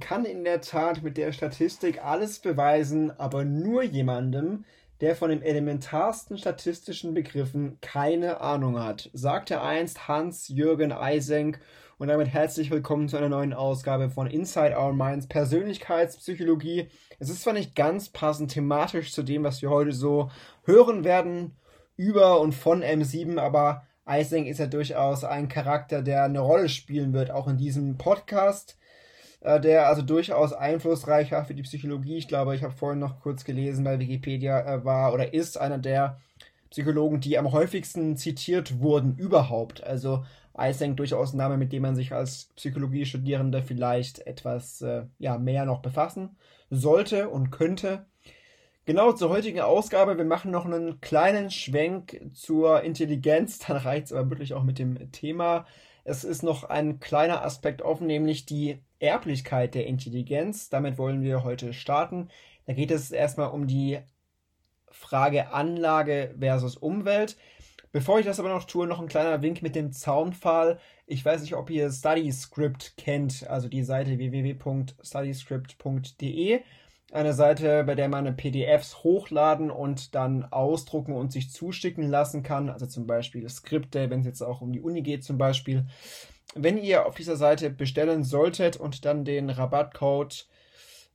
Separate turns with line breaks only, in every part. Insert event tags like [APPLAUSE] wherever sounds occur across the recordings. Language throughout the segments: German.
Kann in der Tat mit der Statistik alles beweisen, aber nur jemandem, der von den elementarsten statistischen Begriffen keine Ahnung hat, sagte einst Hans-Jürgen Eisenk und damit herzlich willkommen zu einer neuen Ausgabe von Inside Our Minds Persönlichkeitspsychologie. Es ist zwar nicht ganz passend thematisch zu dem, was wir heute so hören werden über und von M7, aber Eisenk ist ja durchaus ein Charakter, der eine Rolle spielen wird, auch in diesem Podcast äh, der also durchaus einflussreich war für die Psychologie. Ich glaube, ich habe vorhin noch kurz gelesen bei Wikipedia, äh, war oder ist einer der Psychologen, die am häufigsten zitiert wurden überhaupt. Also Eysenck durchaus ein Name, mit dem man sich als Psychologiestudierender vielleicht etwas äh, ja, mehr noch befassen sollte und könnte. Genau zur heutigen Ausgabe. Wir machen noch einen kleinen Schwenk zur Intelligenz. [LAUGHS] Dann reicht es aber wirklich auch mit dem Thema. Es ist noch ein kleiner Aspekt offen, nämlich die Erblichkeit der Intelligenz. Damit wollen wir heute starten. Da geht es erstmal um die Frage Anlage versus Umwelt. Bevor ich das aber noch tue, noch ein kleiner Wink mit dem Zaunpfahl. Ich weiß nicht, ob ihr StudyScript kennt, also die Seite www.studyscript.de. Eine Seite, bei der man PDFs hochladen und dann ausdrucken und sich zuschicken lassen kann. Also zum Beispiel Skripte, wenn es jetzt auch um die Uni geht zum Beispiel wenn ihr auf dieser Seite bestellen solltet und dann den Rabattcode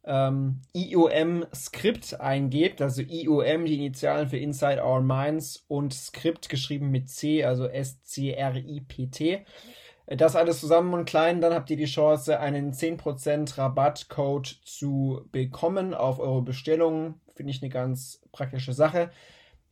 ähm, IOM Script eingebt, also IOM, die Initialen für Inside Our Minds und Script geschrieben mit C, also S-C-R-I-P-T. Das alles zusammen und klein, dann habt ihr die Chance, einen 10% Rabattcode zu bekommen auf eure Bestellung. Finde ich eine ganz praktische Sache.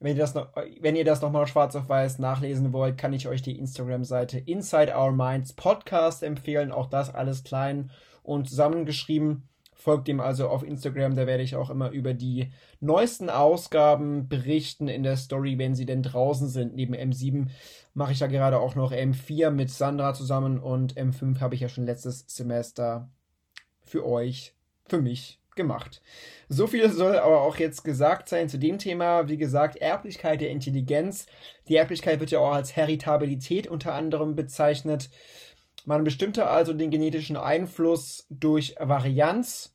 Wenn ihr das noch, wenn ihr das nochmal schwarz auf weiß nachlesen wollt, kann ich euch die Instagram-Seite Inside Our Minds Podcast empfehlen. Auch das alles klein und zusammengeschrieben. Folgt ihm also auf Instagram, da werde ich auch immer über die neuesten Ausgaben berichten in der Story, wenn sie denn draußen sind. Neben M7 mache ich ja gerade auch noch M4 mit Sandra zusammen und M5 habe ich ja schon letztes Semester für euch, für mich gemacht. So viel soll aber auch jetzt gesagt sein zu dem Thema. Wie gesagt, Erblichkeit der Intelligenz. Die Erblichkeit wird ja auch als Heritabilität unter anderem bezeichnet. Man bestimmte also den genetischen Einfluss durch Varianz.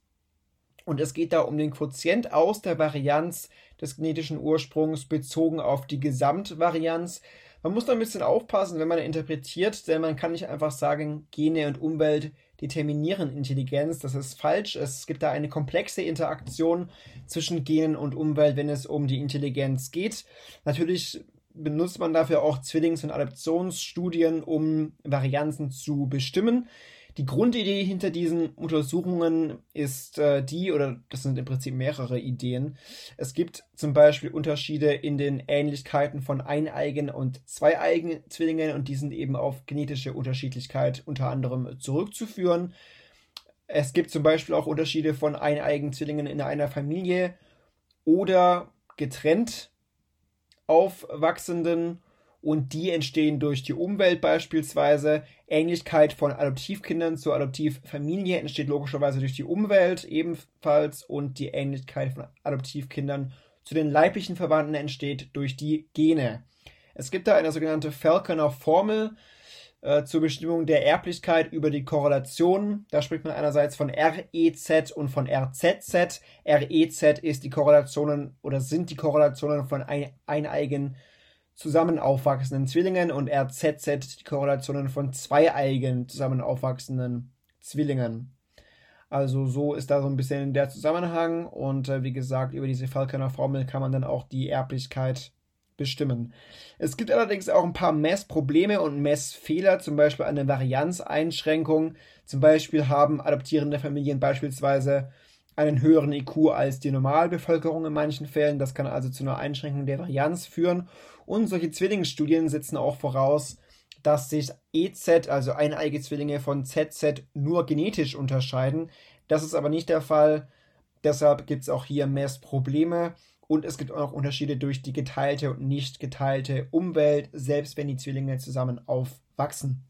Und es geht da um den Quotient aus der Varianz des genetischen Ursprungs bezogen auf die Gesamtvarianz. Man muss da ein bisschen aufpassen, wenn man interpretiert, denn man kann nicht einfach sagen, Gene und Umwelt determinieren Intelligenz. Das ist falsch. Es gibt da eine komplexe Interaktion zwischen Genen und Umwelt, wenn es um die Intelligenz geht. Natürlich benutzt man dafür auch Zwillings- und Adaptionsstudien, um Varianzen zu bestimmen. Die Grundidee hinter diesen Untersuchungen ist äh, die, oder das sind im Prinzip mehrere Ideen. Es gibt zum Beispiel Unterschiede in den Ähnlichkeiten von eineigen und zweieigen Zwillingen und die sind eben auf genetische Unterschiedlichkeit unter anderem zurückzuführen. Es gibt zum Beispiel auch Unterschiede von eineigen Zwillingen in einer Familie oder getrennt aufwachsenden und die entstehen durch die Umwelt beispielsweise. Ähnlichkeit von Adoptivkindern zur Adoptivfamilie entsteht logischerweise durch die Umwelt ebenfalls und die Ähnlichkeit von Adoptivkindern zu den leiblichen Verwandten entsteht durch die Gene. Es gibt da eine sogenannte Falconer Formel äh, zur Bestimmung der Erblichkeit über die Korrelation. Da spricht man einerseits von REZ und von RZZ. REZ ist die Korrelationen oder sind die Korrelationen von ein, eineigen zusammen aufwachsenden Zwillingen und RZZ die Korrelationen von zweieigen zusammen aufwachsenden Zwillingen. Also so ist da so ein bisschen der Zusammenhang und äh, wie gesagt, über diese Falconer Formel kann man dann auch die Erblichkeit bestimmen. Es gibt allerdings auch ein paar Messprobleme und Messfehler, zum Beispiel eine Varianzeinschränkung. Zum Beispiel haben adoptierende Familien beispielsweise einen höheren IQ als die Normalbevölkerung in manchen Fällen. Das kann also zu einer Einschränkung der Varianz führen. Und solche Zwillingsstudien setzen auch voraus, dass sich EZ, also eineige Zwillinge von ZZ, nur genetisch unterscheiden. Das ist aber nicht der Fall. Deshalb gibt es auch hier Messprobleme. Und es gibt auch Unterschiede durch die geteilte und nicht geteilte Umwelt, selbst wenn die Zwillinge zusammen aufwachsen.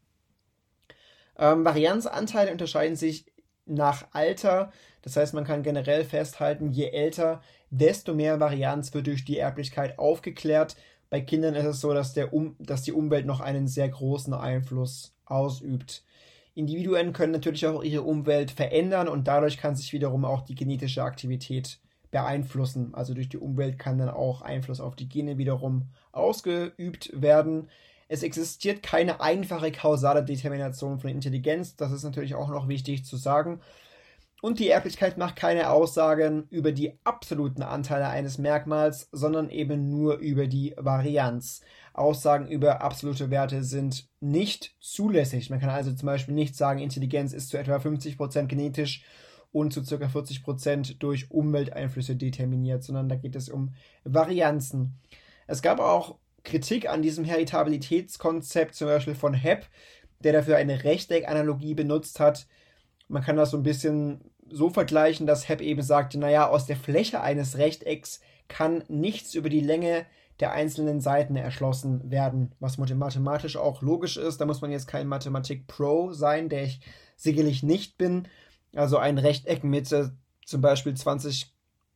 Ähm, Varianzanteile unterscheiden sich nach Alter. Das heißt, man kann generell festhalten, je älter, desto mehr Varianz wird durch die Erblichkeit aufgeklärt. Bei Kindern ist es so, dass, der um dass die Umwelt noch einen sehr großen Einfluss ausübt. Individuen können natürlich auch ihre Umwelt verändern und dadurch kann sich wiederum auch die genetische Aktivität beeinflussen. Also durch die Umwelt kann dann auch Einfluss auf die Gene wiederum ausgeübt werden. Es existiert keine einfache kausale Determination von Intelligenz. Das ist natürlich auch noch wichtig zu sagen. Und die Erblichkeit macht keine Aussagen über die absoluten Anteile eines Merkmals, sondern eben nur über die Varianz. Aussagen über absolute Werte sind nicht zulässig. Man kann also zum Beispiel nicht sagen, Intelligenz ist zu etwa 50% genetisch und zu ca. 40% durch Umwelteinflüsse determiniert, sondern da geht es um Varianzen. Es gab auch Kritik an diesem Heritabilitätskonzept, zum Beispiel von Hepp, der dafür eine Rechteckanalogie benutzt hat man kann das so ein bisschen so vergleichen, dass Hepp eben sagte, naja, aus der Fläche eines Rechtecks kann nichts über die Länge der einzelnen Seiten erschlossen werden, was mathematisch auch logisch ist. Da muss man jetzt kein Mathematik-Pro sein, der ich sicherlich nicht bin. Also ein Rechteck mit äh, zum Beispiel 20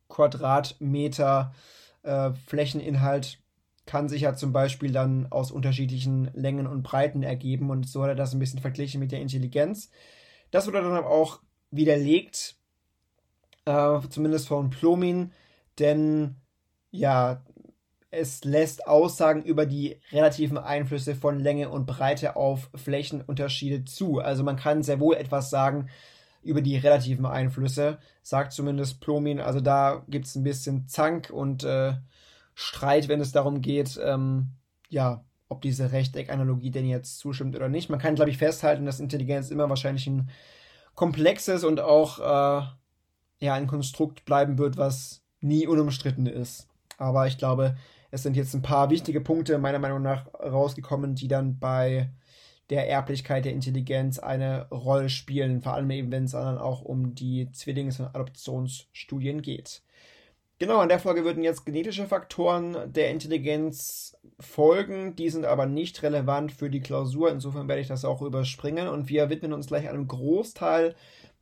Quadratmeter äh, Flächeninhalt kann sich ja zum Beispiel dann aus unterschiedlichen Längen und Breiten ergeben und so hat er das ein bisschen verglichen mit der Intelligenz. Das wurde dann aber auch widerlegt, äh, zumindest von Plomin, denn ja, es lässt Aussagen über die relativen Einflüsse von Länge und Breite auf Flächenunterschiede zu. Also man kann sehr wohl etwas sagen über die relativen Einflüsse, sagt zumindest Plomin. Also da gibt es ein bisschen Zank und äh, Streit, wenn es darum geht, ähm, ja, ob diese Rechteckanalogie denn jetzt zustimmt oder nicht. Man kann, glaube ich, festhalten, dass Intelligenz immer wahrscheinlich ein komplexes und auch äh, ja, ein Konstrukt bleiben wird, was nie unumstritten ist. Aber ich glaube, es sind jetzt ein paar wichtige Punkte meiner Meinung nach rausgekommen, die dann bei der Erblichkeit der Intelligenz eine Rolle spielen, vor allem eben, wenn es dann auch um die Zwillings- und Adoptionsstudien geht. Genau, in der Folge würden jetzt genetische Faktoren der Intelligenz folgen. Die sind aber nicht relevant für die Klausur. Insofern werde ich das auch überspringen. Und wir widmen uns gleich einem Großteil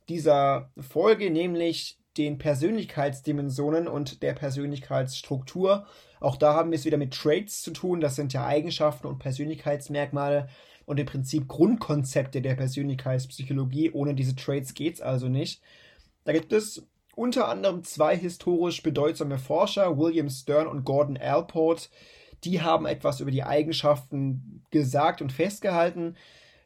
dieser Folge, nämlich den Persönlichkeitsdimensionen und der Persönlichkeitsstruktur. Auch da haben wir es wieder mit Traits zu tun. Das sind ja Eigenschaften und Persönlichkeitsmerkmale und im Prinzip Grundkonzepte der Persönlichkeitspsychologie. Ohne diese Traits geht es also nicht. Da gibt es unter anderem zwei historisch bedeutsame Forscher, William Stern und Gordon Allport, die haben etwas über die Eigenschaften gesagt und festgehalten.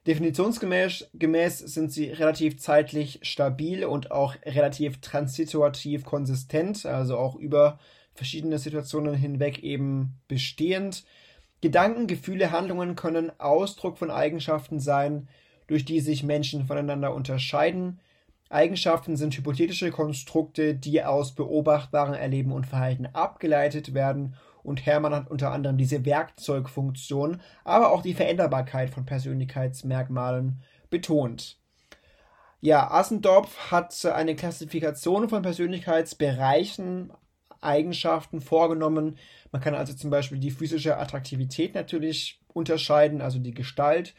Definitionsgemäß gemäß sind sie relativ zeitlich stabil und auch relativ transituativ konsistent, also auch über verschiedene Situationen hinweg eben bestehend. Gedanken, Gefühle, Handlungen können Ausdruck von Eigenschaften sein, durch die sich Menschen voneinander unterscheiden. Eigenschaften sind hypothetische Konstrukte, die aus beobachtbarem Erleben und Verhalten abgeleitet werden und Hermann hat unter anderem diese Werkzeugfunktion, aber auch die Veränderbarkeit von Persönlichkeitsmerkmalen betont. Ja, Assendorf hat eine Klassifikation von Persönlichkeitsbereichen, Eigenschaften vorgenommen. Man kann also zum Beispiel die physische Attraktivität natürlich unterscheiden, also die Gestalt.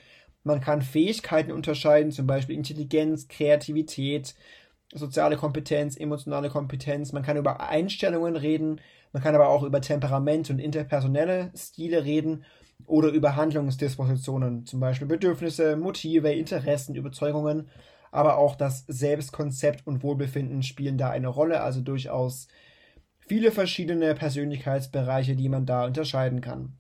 Man kann Fähigkeiten unterscheiden, zum Beispiel Intelligenz, Kreativität, soziale Kompetenz, emotionale Kompetenz. Man kann über Einstellungen reden, man kann aber auch über Temperament und interpersonelle Stile reden oder über Handlungsdispositionen, zum Beispiel Bedürfnisse, Motive, Interessen, Überzeugungen. Aber auch das Selbstkonzept und Wohlbefinden spielen da eine Rolle, also durchaus viele verschiedene Persönlichkeitsbereiche, die man da unterscheiden kann.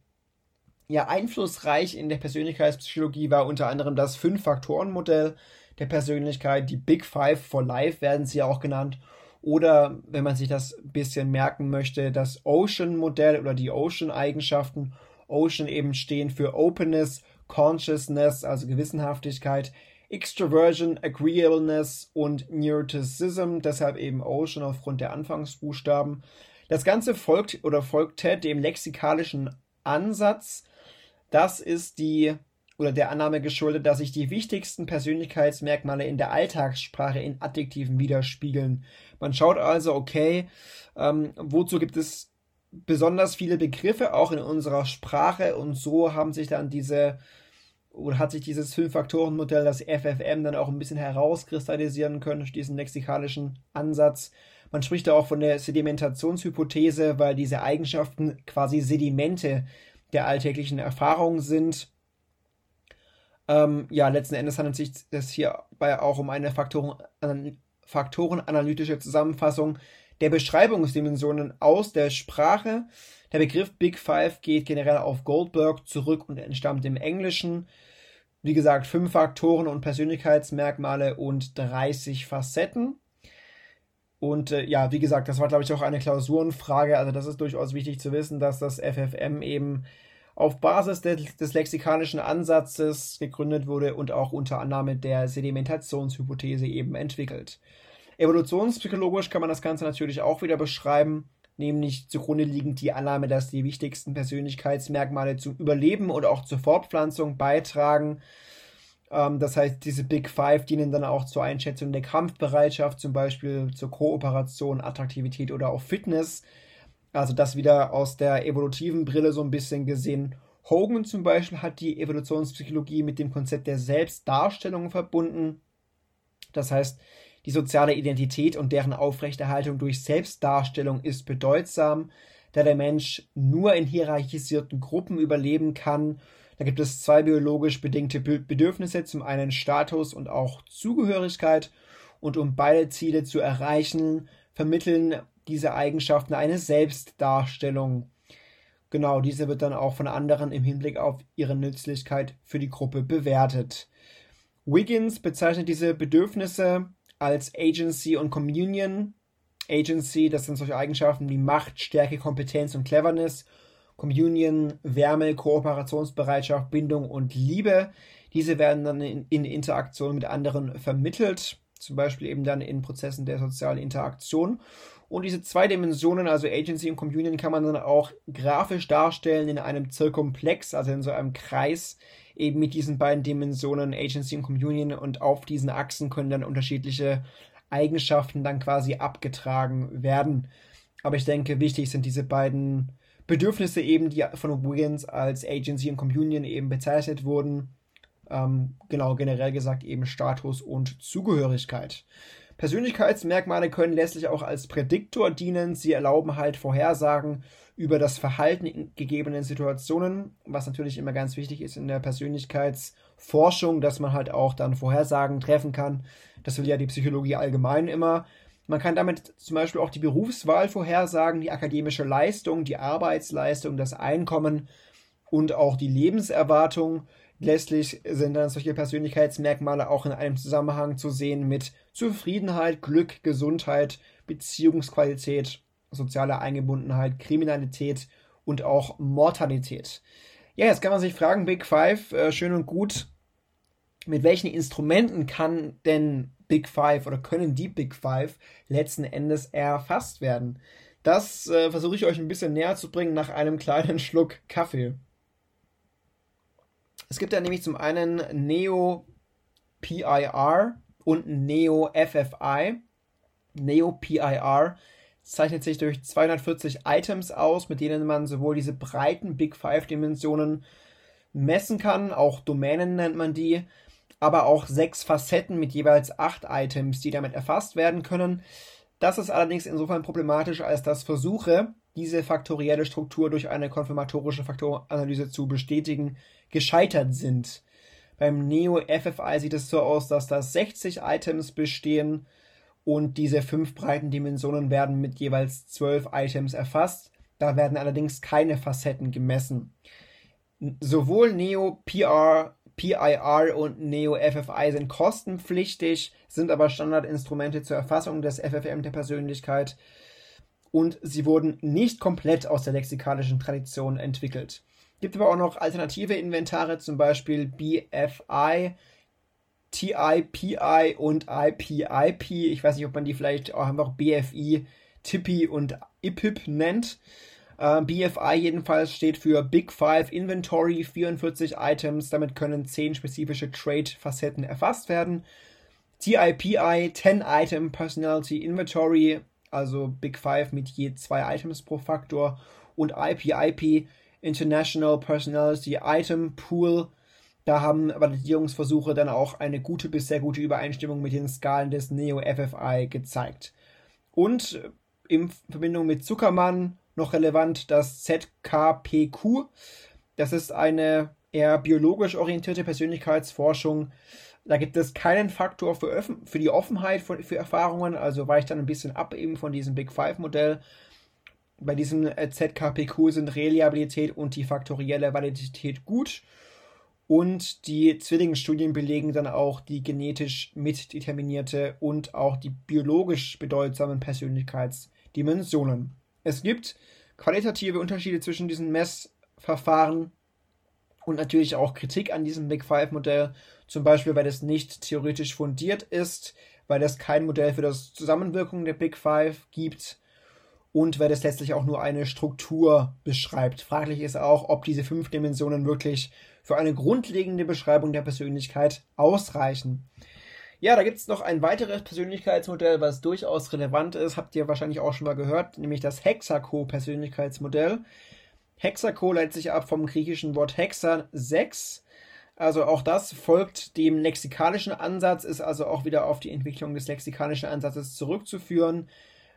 Ja, einflussreich in der Persönlichkeitspsychologie war unter anderem das Fünf-Faktoren-Modell der Persönlichkeit, die Big Five for Life werden sie auch genannt. Oder wenn man sich das ein bisschen merken möchte, das Ocean-Modell oder die Ocean-Eigenschaften. Ocean eben stehen für Openness, Consciousness, also Gewissenhaftigkeit, Extroversion, Agreeableness und Neuroticism, deshalb eben Ocean aufgrund der Anfangsbuchstaben. Das Ganze folgt oder folgte dem lexikalischen Ansatz, das ist die oder der Annahme geschuldet, dass sich die wichtigsten Persönlichkeitsmerkmale in der Alltagssprache in Adjektiven widerspiegeln. Man schaut also, okay, ähm, wozu gibt es besonders viele Begriffe auch in unserer Sprache und so haben sich dann diese oder hat sich dieses Fünf-Faktoren-Modell, das FFM, dann auch ein bisschen herauskristallisieren können durch diesen lexikalischen Ansatz. Man spricht da auch von der Sedimentationshypothese, weil diese Eigenschaften quasi Sedimente der alltäglichen Erfahrung sind. Ähm, ja, letzten Endes handelt sich das hierbei auch um eine Faktoren, faktorenanalytische Zusammenfassung der Beschreibungsdimensionen aus der Sprache. Der Begriff Big Five geht generell auf Goldberg zurück und entstammt im Englischen. Wie gesagt, fünf Faktoren und Persönlichkeitsmerkmale und 30 Facetten. Und äh, ja, wie gesagt, das war, glaube ich, auch eine Klausurenfrage. Also das ist durchaus wichtig zu wissen, dass das FFM eben auf Basis des, des lexikalischen Ansatzes gegründet wurde und auch unter Annahme der Sedimentationshypothese eben entwickelt. Evolutionspsychologisch kann man das Ganze natürlich auch wieder beschreiben, nämlich zugrunde liegend die Annahme, dass die wichtigsten Persönlichkeitsmerkmale zum Überleben oder auch zur Fortpflanzung beitragen. Ähm, das heißt, diese Big Five dienen dann auch zur Einschätzung der Kampfbereitschaft, zum Beispiel zur Kooperation, Attraktivität oder auch Fitness. Also das wieder aus der evolutiven Brille so ein bisschen gesehen. Hogan zum Beispiel hat die Evolutionspsychologie mit dem Konzept der Selbstdarstellung verbunden. Das heißt, die soziale Identität und deren Aufrechterhaltung durch Selbstdarstellung ist bedeutsam, da der Mensch nur in hierarchisierten Gruppen überleben kann. Da gibt es zwei biologisch bedingte Bedürfnisse, zum einen Status und auch Zugehörigkeit. Und um beide Ziele zu erreichen, vermitteln diese Eigenschaften eine Selbstdarstellung. Genau, diese wird dann auch von anderen im Hinblick auf ihre Nützlichkeit für die Gruppe bewertet. Wiggins bezeichnet diese Bedürfnisse als Agency und Communion. Agency, das sind solche Eigenschaften wie Macht, Stärke, Kompetenz und Cleverness. Communion, Wärme, Kooperationsbereitschaft, Bindung und Liebe. Diese werden dann in, in Interaktion mit anderen vermittelt, zum Beispiel eben dann in Prozessen der sozialen Interaktion. Und diese zwei Dimensionen, also Agency und Communion, kann man dann auch grafisch darstellen in einem Zirkumplex, also in so einem Kreis, eben mit diesen beiden Dimensionen Agency und Communion und auf diesen Achsen können dann unterschiedliche Eigenschaften dann quasi abgetragen werden. Aber ich denke, wichtig sind diese beiden Bedürfnisse eben, die von Wiggins als Agency und Communion eben bezeichnet wurden. Ähm, genau, generell gesagt eben Status und Zugehörigkeit. Persönlichkeitsmerkmale können letztlich auch als Prädiktor dienen. Sie erlauben halt Vorhersagen über das Verhalten in gegebenen Situationen, was natürlich immer ganz wichtig ist in der Persönlichkeitsforschung, dass man halt auch dann Vorhersagen treffen kann. Das will ja die Psychologie allgemein immer. Man kann damit zum Beispiel auch die Berufswahl vorhersagen, die akademische Leistung, die Arbeitsleistung, das Einkommen und auch die Lebenserwartung. Letztlich sind dann solche Persönlichkeitsmerkmale auch in einem Zusammenhang zu sehen mit Zufriedenheit, Glück, Gesundheit, Beziehungsqualität soziale Eingebundenheit, Kriminalität und auch Mortalität. Ja, jetzt kann man sich fragen, Big Five, äh, schön und gut, mit welchen Instrumenten kann denn Big Five oder können die Big Five letzten Endes erfasst werden? Das äh, versuche ich euch ein bisschen näher zu bringen nach einem kleinen [LAUGHS] Schluck Kaffee. Es gibt ja nämlich zum einen Neo PIR und Neo FFI. Neo PIR zeichnet sich durch 240 Items aus, mit denen man sowohl diese breiten Big Five Dimensionen messen kann, auch Domänen nennt man die, aber auch sechs Facetten mit jeweils acht Items, die damit erfasst werden können. Das ist allerdings insofern problematisch, als dass Versuche, diese faktorielle Struktur durch eine konfirmatorische Faktoranalyse zu bestätigen, gescheitert sind. Beim Neo FFI sieht es so aus, dass da 60 Items bestehen, und diese fünf breiten Dimensionen werden mit jeweils zwölf Items erfasst. Da werden allerdings keine Facetten gemessen. Sowohl Neo PR, PIR und Neo FFI sind kostenpflichtig, sind aber Standardinstrumente zur Erfassung des FFM der Persönlichkeit und sie wurden nicht komplett aus der lexikalischen Tradition entwickelt. Gibt aber auch noch alternative Inventare, zum Beispiel BFI, TIPI und IPIP. Ich weiß nicht, ob man die vielleicht auch einfach BFI, TIPI und IPIP nennt. Äh, BFI jedenfalls steht für Big Five Inventory, 44 Items. Damit können 10 spezifische Trade-Facetten erfasst werden. TIPI, 10 Item Personality Inventory, also Big Five mit je 2 Items pro Faktor. Und IPIP, International Personality Item Pool, da haben Validierungsversuche dann auch eine gute bis sehr gute Übereinstimmung mit den Skalen des Neo FFI gezeigt. Und in Verbindung mit Zuckermann noch relevant das ZKPQ. Das ist eine eher biologisch orientierte Persönlichkeitsforschung. Da gibt es keinen Faktor für, für die Offenheit für, für, Erfahrungen, also weicht dann ein bisschen ab eben von diesem Big Five-Modell. Bei diesem äh, ZKPQ sind Reliabilität und die faktorielle Validität gut. Und die Zwillingsstudien belegen dann auch die genetisch mitdeterminierte und auch die biologisch bedeutsamen Persönlichkeitsdimensionen. Es gibt qualitative Unterschiede zwischen diesen Messverfahren und natürlich auch Kritik an diesem Big Five-Modell, zum Beispiel, weil es nicht theoretisch fundiert ist, weil es kein Modell für das Zusammenwirken der Big Five gibt und weil es letztlich auch nur eine Struktur beschreibt. Fraglich ist auch, ob diese fünf Dimensionen wirklich für eine grundlegende Beschreibung der Persönlichkeit ausreichen. Ja, da gibt es noch ein weiteres Persönlichkeitsmodell, was durchaus relevant ist, habt ihr wahrscheinlich auch schon mal gehört, nämlich das Hexaco-Persönlichkeitsmodell. Hexaco leitet sich ab vom griechischen Wort Hexa 6. Also auch das folgt dem lexikalischen Ansatz, ist also auch wieder auf die Entwicklung des lexikalischen Ansatzes zurückzuführen.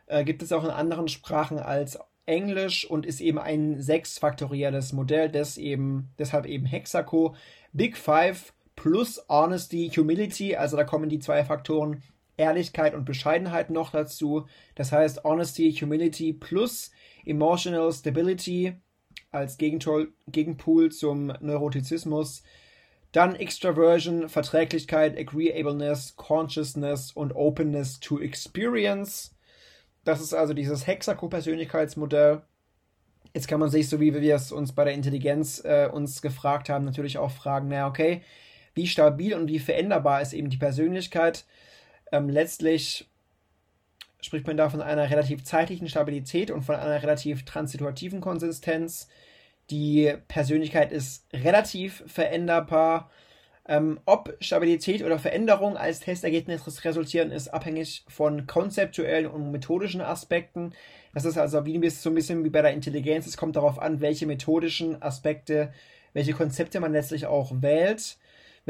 Äh, gibt es auch in anderen Sprachen als Englisch und ist eben ein sechsfaktorielles Modell, des eben, deshalb eben Hexaco. Big Five plus Honesty, Humility, also da kommen die zwei Faktoren Ehrlichkeit und Bescheidenheit noch dazu. Das heißt Honesty, Humility plus Emotional Stability als Gegentool, Gegenpool zum Neurotizismus. Dann Extraversion, Verträglichkeit, Agreeableness, Consciousness und Openness to Experience. Das ist also dieses Hexaco-Persönlichkeitsmodell. Jetzt kann man sich, so wie wir es uns bei der Intelligenz äh, uns gefragt haben, natürlich auch fragen, naja, okay, wie stabil und wie veränderbar ist eben die Persönlichkeit? Ähm, letztlich spricht man da von einer relativ zeitlichen Stabilität und von einer relativ transituativen Konsistenz. Die Persönlichkeit ist relativ veränderbar. Ähm, ob Stabilität oder Veränderung als Testergebnis resultieren, ist abhängig von konzeptuellen und methodischen Aspekten. Das ist also wie so ein bisschen wie bei der Intelligenz. Es kommt darauf an, welche methodischen Aspekte, welche Konzepte man letztlich auch wählt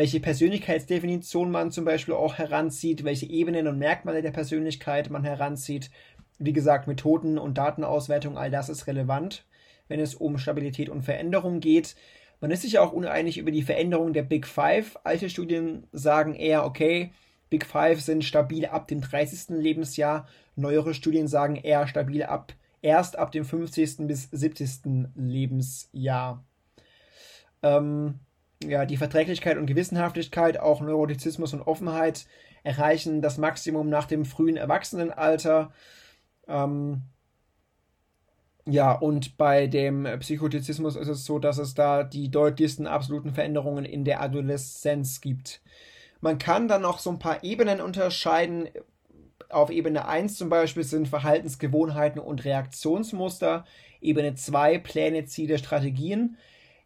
welche Persönlichkeitsdefinition man zum Beispiel auch heranzieht, welche Ebenen und Merkmale der Persönlichkeit man heranzieht. Wie gesagt, Methoden und Datenauswertung, all das ist relevant, wenn es um Stabilität und Veränderung geht. Man ist sich auch uneinig über die Veränderung der Big Five. Alte Studien sagen eher, okay, Big Five sind stabil ab dem 30. Lebensjahr. Neuere Studien sagen eher stabil ab erst ab dem 50. bis 70. Lebensjahr. Ähm, ja, die Verträglichkeit und Gewissenhaftigkeit, auch Neurotizismus und Offenheit erreichen das Maximum nach dem frühen Erwachsenenalter. Ähm, ja, und bei dem Psychotizismus ist es so, dass es da die deutlichsten absoluten Veränderungen in der Adoleszenz gibt. Man kann dann noch so ein paar Ebenen unterscheiden. Auf Ebene 1 zum Beispiel sind Verhaltensgewohnheiten und Reaktionsmuster. Ebene 2 Pläne, Ziele, Strategien.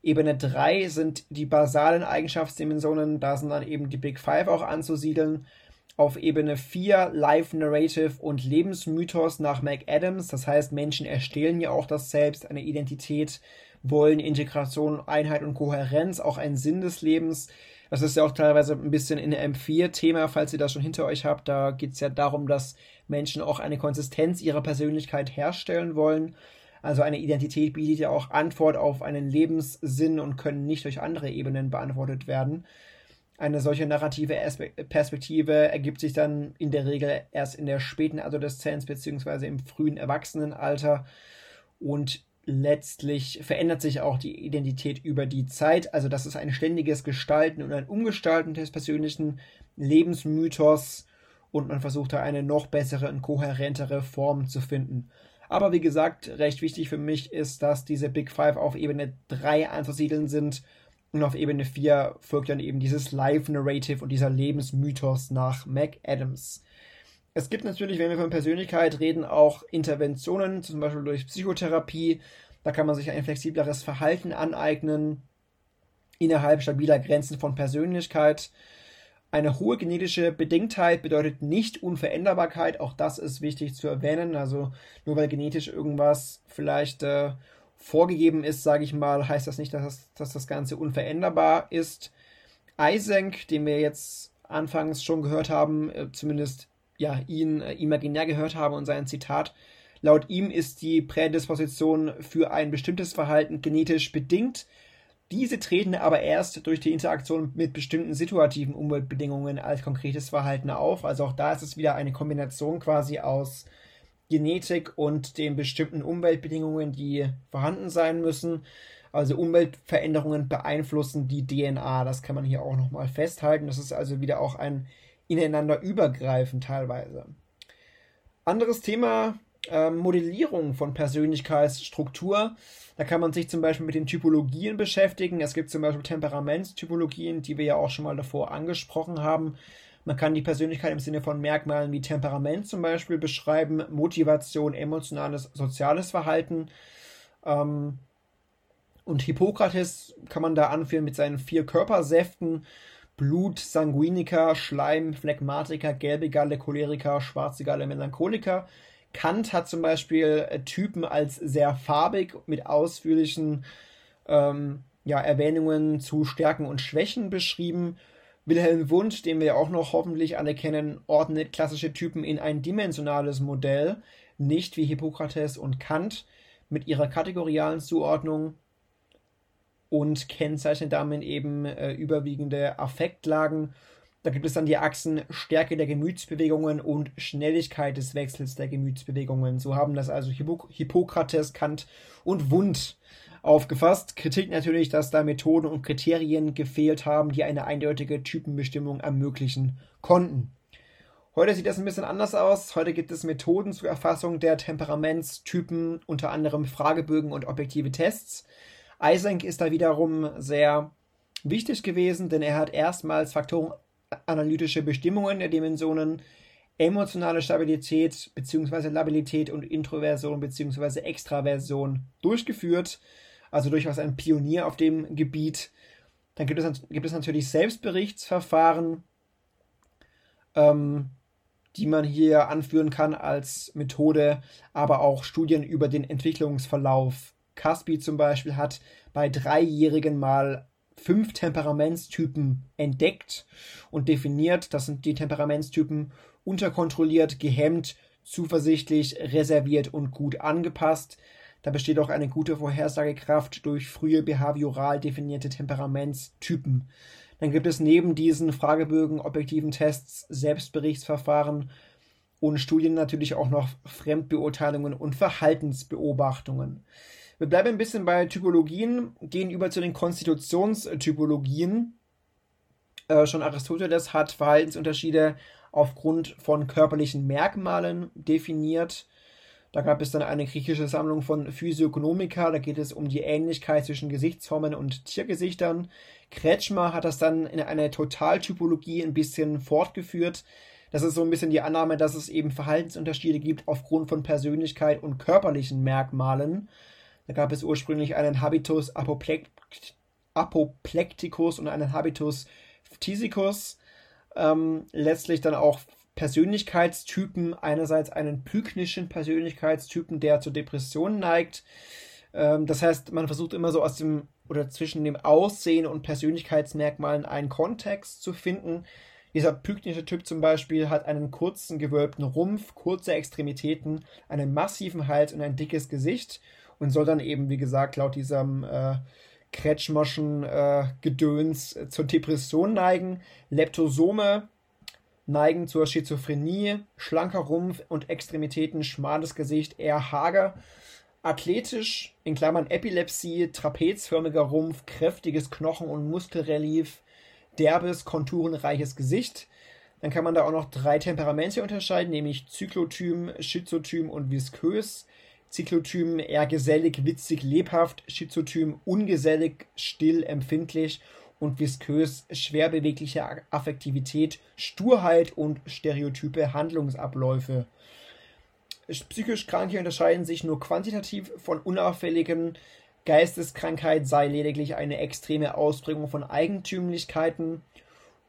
Ebene 3 sind die basalen Eigenschaftsdimensionen, da sind dann eben die Big Five auch anzusiedeln. Auf Ebene 4 Life Narrative und Lebensmythos nach McAdams, das heißt, Menschen erstehlen ja auch das Selbst, eine Identität, wollen Integration, Einheit und Kohärenz, auch einen Sinn des Lebens. Das ist ja auch teilweise ein bisschen in der M4-Thema, falls ihr das schon hinter euch habt. Da geht es ja darum, dass Menschen auch eine Konsistenz ihrer Persönlichkeit herstellen wollen. Also eine Identität bietet ja auch Antwort auf einen Lebenssinn und können nicht durch andere Ebenen beantwortet werden. Eine solche narrative Perspektive ergibt sich dann in der Regel erst in der späten Adoleszenz bzw. im frühen Erwachsenenalter und letztlich verändert sich auch die Identität über die Zeit. Also das ist ein ständiges Gestalten und ein Umgestalten des persönlichen Lebensmythos und man versucht da eine noch bessere und kohärentere Form zu finden. Aber wie gesagt, recht wichtig für mich ist, dass diese Big Five auf Ebene 3 anzusiedeln sind. Und auf Ebene 4 folgt dann eben dieses Live-Narrative und dieser Lebensmythos nach McAdams. Es gibt natürlich, wenn wir von Persönlichkeit reden, auch Interventionen, zum Beispiel durch Psychotherapie. Da kann man sich ein flexibleres Verhalten aneignen innerhalb stabiler Grenzen von Persönlichkeit. Eine hohe genetische Bedingtheit bedeutet nicht Unveränderbarkeit. Auch das ist wichtig zu erwähnen. Also nur weil genetisch irgendwas vielleicht äh, vorgegeben ist, sage ich mal, heißt das nicht, dass das, dass das Ganze unveränderbar ist. Eisenk, den wir jetzt anfangs schon gehört haben, äh, zumindest ja ihn äh, imaginär gehört haben und sein Zitat, laut ihm ist die Prädisposition für ein bestimmtes Verhalten genetisch bedingt Diese treten aber erst durch die Interaktion mit bestimmten situativen Umweltbedingungen als konkretes Verhalten auf. Also auch da ist es wieder eine Kombination quasi aus Genetik und den bestimmten Umweltbedingungen, die vorhanden sein müssen. Also Umweltveränderungen beeinflussen die DNA. Das kann man hier auch nochmal festhalten. Das ist also wieder auch ein ineinander übergreifen teilweise. Anderes Thema, äh, Modellierung von Persönlichkeitsstruktur. Da kann man sich zum Beispiel mit den Typologien beschäftigen. Es gibt zum Beispiel Temperamentstypologien, die wir ja auch schon mal davor angesprochen haben. Man kann die Persönlichkeit im Sinne von Merkmalen wie Temperament zum Beispiel beschreiben, Motivation, emotionales, soziales Verhalten. Ähm, und Hippokrates kann man da anführen mit seinen vier Körpersäften. Blut, Sanguiniker, Schleim, Phlegmatiker, gelbe Galle, Choleriker, schwarze Galle, Melancholiker. Kant hat zum Beispiel äh, Typen als sehr farbig mit ausführlichen ähm, ja, Erwähnungen zu Stärken und Schwächen beschrieben. Wilhelm Wundt, den wir auch noch hoffentlich alle kennen, ordnet klassische Typen in ein dimensionales Modell, nicht wie Hippokrates und Kant mit ihrer kategorialen Zuordnung und kennzeichnet damit eben äh, überwiegende Affektlagen. Da gibt es dann die Achsen Stärke der Gemütsbewegungen und Schnelligkeit des Wechsels der Gemütsbewegungen. So haben das also Hippokrates, Kant und Wundt aufgefasst. Kritik natürlich, dass da Methoden und Kriterien gefehlt haben, die eine eindeutige Typenbestimmung ermöglichen konnten. Heute sieht das ein bisschen anders aus. Heute gibt es Methoden zur Erfassung der Temperamentstypen, unter anderem Fragebögen und objektive Tests. Eysenck ist da wiederum sehr wichtig gewesen, denn er hat erstmals faktorenanalytische Bestimmungen der Dimensionen emotionale Stabilität bzw. Labilität und Introversion bzw. Extraversion durchgeführt. Also durchaus ein Pionier auf dem Gebiet. Dann gibt es, gibt es natürlich Selbstberichtsverfahren, ähm, die man hier anführen kann als Methode, aber auch Studien über den Entwicklungsverlauf Caspi zum Beispiel hat bei Dreijährigen mal fünf Temperamentstypen entdeckt und definiert. Das sind die Temperamentstypen unterkontrolliert, gehemmt, zuversichtlich, reserviert und gut angepasst. Da besteht auch eine gute Vorhersagekraft durch frühe behavioral definierte Temperamentstypen. Dann gibt es neben diesen Fragebögen, objektiven Tests, Selbstberichtsverfahren und Studien natürlich auch noch Fremdbeurteilungen und Verhaltensbeobachtungen. Wir bleiben ein bisschen bei Typologien, gehen über zu den Konstitutionstypologien. Äh, schon Aristoteles hat Verhaltensunterschiede aufgrund von körperlichen Merkmalen definiert. Da gab es dann eine griechische Sammlung von Physiognomika, da geht es um die Ähnlichkeit zwischen Gesichtsformen und Tiergesichtern. Kretschmer hat das dann in eine Totaltypologie ein bisschen fortgeführt. Das ist so ein bisschen die Annahme, dass es eben Verhaltensunterschiede gibt aufgrund von Persönlichkeit und körperlichen Merkmalen. Da gab es ursprünglich einen Habitus apoplecticus und einen Habitus phthysicus. Ähm, letztlich dann auch Persönlichkeitstypen. Einerseits einen pyknischen Persönlichkeitstypen, der zur Depression neigt. Ähm, das heißt, man versucht immer so aus dem oder zwischen dem Aussehen und Persönlichkeitsmerkmalen einen Kontext zu finden. Dieser pyknische Typ zum Beispiel hat einen kurzen gewölbten Rumpf, kurze Extremitäten, einen massiven Hals und ein dickes Gesicht und soll dann eben, wie gesagt, laut diesem äh, Kretschmerschen äh, Gedöns äh, zur Depression neigen. Leptosome neigen zur Schizophrenie, schlanker Rumpf und Extremitäten, schmales Gesicht, eher hager. Athletisch, in Klammern Epilepsie, trapezförmiger Rumpf, kräftiges Knochen- und Muskelrelief, derbes, konturenreiches Gesicht. Dann kann man da auch noch drei Temperamente unterscheiden, nämlich Zyklotym, Schizotym und Viskös. Zyklotypen eher gesellig, witzig, lebhaft, Schizotypen ungesellig, still, empfindlich und viskös, schwer bewegliche Affektivität, Sturheit und stereotype Handlungsabläufe. Psychisch Kranke unterscheiden sich nur quantitativ von unauffälligen. Geisteskrankheit sei lediglich eine extreme Ausprägung von Eigentümlichkeiten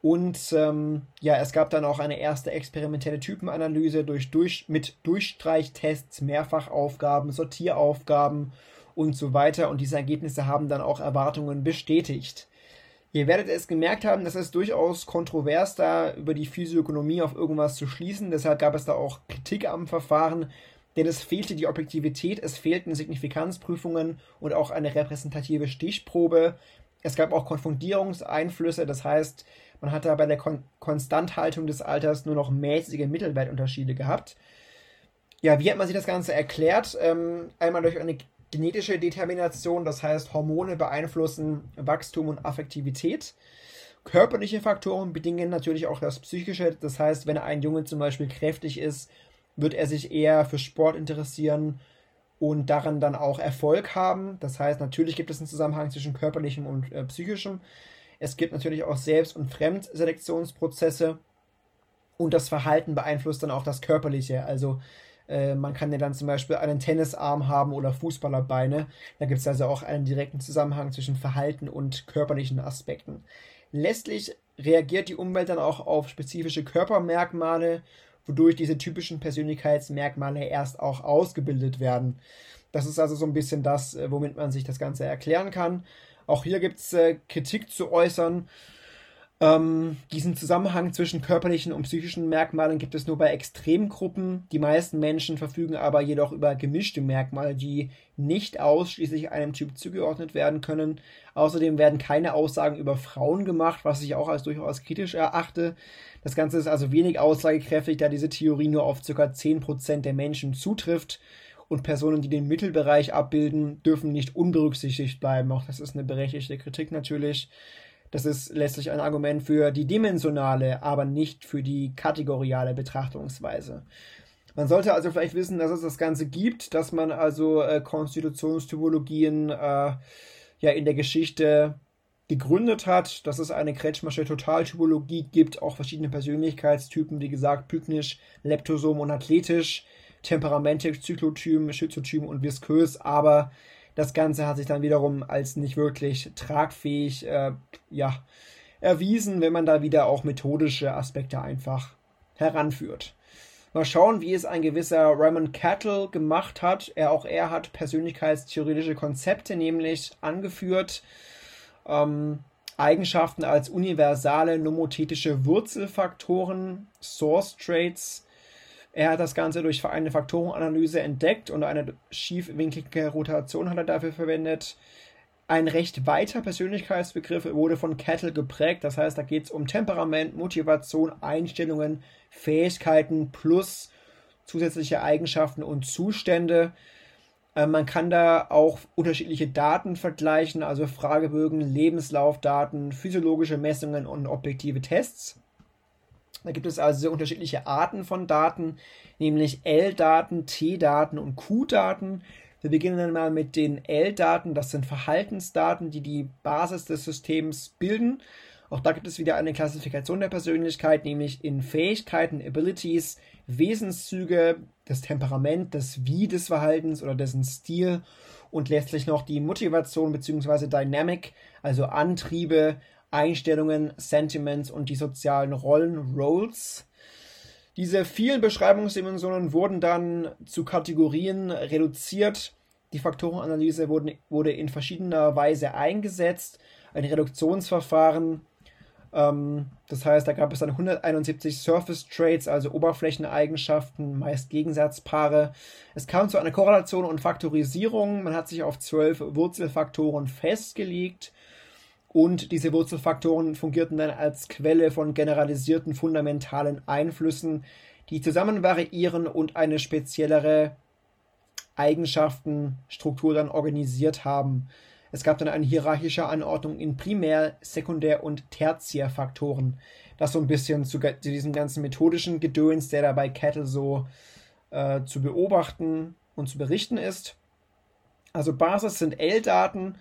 und ähm, ja, es gab dann auch eine erste experimentelle Typenanalyse durch, durch, mit Durchstreichtests, Mehrfachaufgaben, Sortieraufgaben und so weiter. Und diese Ergebnisse haben dann auch Erwartungen bestätigt. Ihr werdet es gemerkt haben, dass es durchaus kontrovers da über die Physiognomie auf irgendwas zu schließen. Deshalb gab es da auch Kritik am Verfahren, denn es fehlte die Objektivität, es fehlten Signifikanzprüfungen und auch eine repräsentative Stichprobe. Es gab auch Konfundierungseinflüsse, das heißt, man hat da bei der Kon Konstanthaltung des Alters nur noch mäßige Mittelwertunterschiede gehabt. Ja, wie hat man sich das Ganze erklärt? Ähm, einmal durch eine genetische Determination, das heißt, Hormone beeinflussen Wachstum und Affektivität. Körperliche Faktoren bedingen natürlich auch das Psychische, das heißt, wenn ein Junge zum Beispiel kräftig ist, wird er sich eher für Sport interessieren und daran dann auch Erfolg haben. Das heißt, natürlich gibt es einen Zusammenhang zwischen körperlichem und äh, psychischem. Es gibt natürlich auch Selbst- und Fremdselektionsprozesse und das Verhalten beeinflusst dann auch das Körperliche. Also äh, man kann ja dann zum Beispiel einen Tennisarm haben oder Fußballerbeine. Da gibt es also auch einen direkten Zusammenhang zwischen Verhalten und körperlichen Aspekten. Letztlich reagiert die Umwelt dann auch auf spezifische Körpermerkmale, wodurch diese typischen Persönlichkeitsmerkmale erst auch ausgebildet werden. Das ist also so ein bisschen das, äh, womit man sich das Ganze erklären kann. Auch hier gibt es äh, Kritik zu äußern. Ähm, diesen Zusammenhang zwischen körperlichen und psychischen Merkmalen gibt es nur bei Extremgruppen. Die meisten Menschen verfügen aber jedoch über gemischte Merkmale, die nicht ausschließlich einem Typ zugeordnet werden können. Außerdem werden keine Aussagen über Frauen gemacht, was ich auch als durchaus kritisch erachte. Das Ganze ist also wenig aussagekräftig, da diese Theorie nur auf ca. 10% der Menschen zutrifft und Personen, die den Mittelbereich abbilden, dürfen nicht unberücksichtigt bleiben. Auch das ist eine berechtigte Kritik natürlich. Das ist letztlich ein Argument für die dimensionale, aber nicht für die kategoriale Betrachtungsweise. Man sollte also vielleicht wissen, dass es das Ganze gibt, dass man also äh, Konstitutionstypologien äh, ja in der Geschichte gegründet hat, dass es eine Kretschmersche Totaltypologie gibt, auch verschiedene Persönlichkeitstypen, wie gesagt, pyknisch, leptosom und athletisch, temperamentig, Zyklotyp, Schizotyp und viskös, aber das Ganze hat sich dann wiederum als nicht wirklich tragfähig äh, ja, erwiesen, wenn man da wieder auch methodische Aspekte einfach heranführt. Mal schauen, wie es ein gewisser Raymond Cattle gemacht hat. Er auch er hat persönlichkeitstheoretische Konzepte nämlich angeführt. Ähm, Eigenschaften als universale nomothetische Wurzelfaktoren, Source Traits, er hat das Ganze durch eine Faktorenanalyse entdeckt und eine schiefwinkelige Rotation hat er dafür verwendet. Ein recht weiter Persönlichkeitsbegriff wurde von Kettle geprägt. Das heißt, da geht es um Temperament, Motivation, Einstellungen, Fähigkeiten plus zusätzliche Eigenschaften und Zustände. Äh, man kann da auch unterschiedliche Daten vergleichen, also Fragebögen, Lebenslaufdaten, physiologische Messungen und objektive Tests. Da gibt es also unterschiedliche Arten von Daten, nämlich L-Daten, T-Daten und Q-Daten. Wir beginnen dann mal mit den L-Daten. Das sind Verhaltensdaten, die die Basis des Systems bilden. Auch da gibt es wieder eine Klassifikation der Persönlichkeit, nämlich in Fähigkeiten, Abilities, Wesenszüge, das Temperament, das Wie des Verhaltens oder dessen Stil und letztlich noch die Motivation bzw. Dynamic, also Antriebe, Einstellungen, Sentiments und die sozialen Rollen, Roles. Diese vielen Beschreibungsdimensionen wurden dann zu Kategorien reduziert. Die Faktorenanalyse wurde, wurde in verschiedener Weise eingesetzt. Ein Reduktionsverfahren. Ähm, das heißt, da gab es dann 171 Surface Traits, also Oberflächeneigenschaften, meist Gegensatzpaare. Es kam zu einer Korrelation und Faktorisierung. Man hat sich auf zwölf Wurzelfaktoren festgelegt und diese Wurzelfaktoren fungierten dann als Quelle von generalisierten fundamentalen Einflüssen, die zusammen variieren und eine speziellere Eigenschaftenstruktur dann organisiert haben. Es gab dann eine hierarchische Anordnung in Primär-, Sekundär- und Tertiärfaktoren. Das so ein bisschen zu, zu diesem ganzen methodischen Gedöns, der da bei Kettle so äh, zu beobachten und zu berichten ist. Also Basis sind L-Daten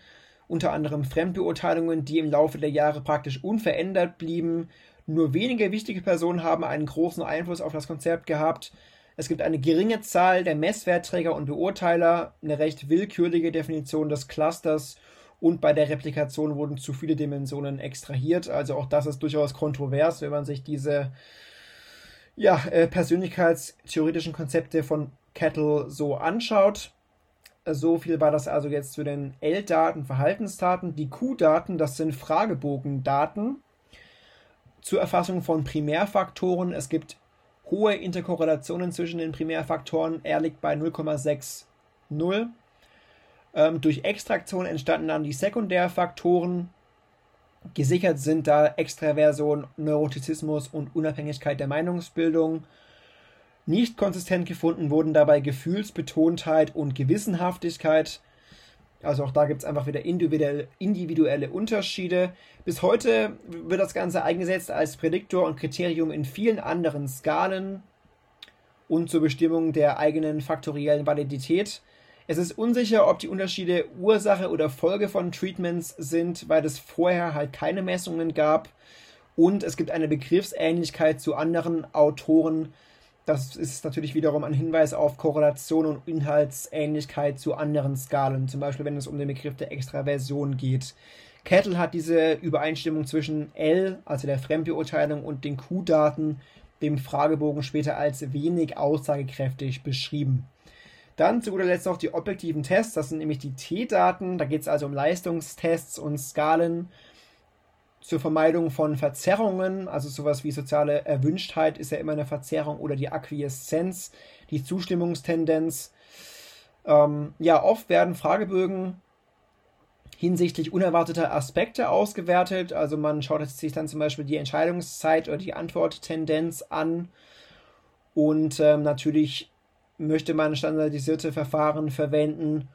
unter anderem Fremdbeurteilungen, die im Laufe der Jahre praktisch unverändert blieben. Nur wenige wichtige Personen haben einen großen Einfluss auf das Konzept gehabt. Es gibt eine geringe Zahl der Messwertträger und Beurteiler, eine recht willkürliche Definition des Clusters und bei der Replikation wurden zu viele Dimensionen extrahiert. Also auch das ist durchaus kontrovers, wenn man sich diese ja, äh, persönlichkeitstheoretischen Konzepte von Kettle so anschaut. So viel war das also jetzt zu den L-Daten, Verhaltensdaten. Die Q-Daten, das sind Fragebogendaten zur Erfassung von Primärfaktoren. Es gibt hohe Interkorrelationen zwischen den Primärfaktoren. R liegt bei 0,60. Ähm, durch Extraktion entstanden dann die Sekundärfaktoren. Gesichert sind da Extraversion, Neurotizismus und Unabhängigkeit der Meinungsbildung. Nicht konsistent gefunden wurden dabei Gefühlsbetontheit und Gewissenhaftigkeit. Also auch da gibt es einfach wieder individuelle, individuelle Unterschiede. Bis heute wird das Ganze eingesetzt als Prädiktor und Kriterium in vielen anderen Skalen und zur Bestimmung der eigenen faktoriellen Validität. Es ist unsicher, ob die Unterschiede Ursache oder Folge von Treatments sind, weil es vorher halt keine Messungen gab. Und es gibt eine Begriffsähnlichkeit zu anderen Autoren. Das ist natürlich wiederum ein Hinweis auf Korrelation und Inhaltsähnlichkeit zu anderen Skalen. Zum Beispiel, wenn es um den Begriff der Extraversion geht. Kettle hat diese Übereinstimmung zwischen L, also der Fremdbeurteilung, und den Q-Daten, dem Fragebogen, später als wenig aussagekräftig beschrieben. Dann zu guter Letzt noch die objektiven Tests, das sind nämlich die T-Daten. Da geht es also um Leistungstests und Skalen zur Vermeidung von Verzerrungen, also sowas wie soziale Erwünschtheit ist ja immer eine Verzerrung oder die Akquieszenz, die Zustimmungstendenz. Ähm, ja, oft werden Fragebögen hinsichtlich unerwarteter Aspekte ausgewertet. Also man schaut sich dann zum Beispiel die Entscheidungszeit oder die Antworttendenz an. Und ähm, natürlich möchte man standardisierte Verfahren verwenden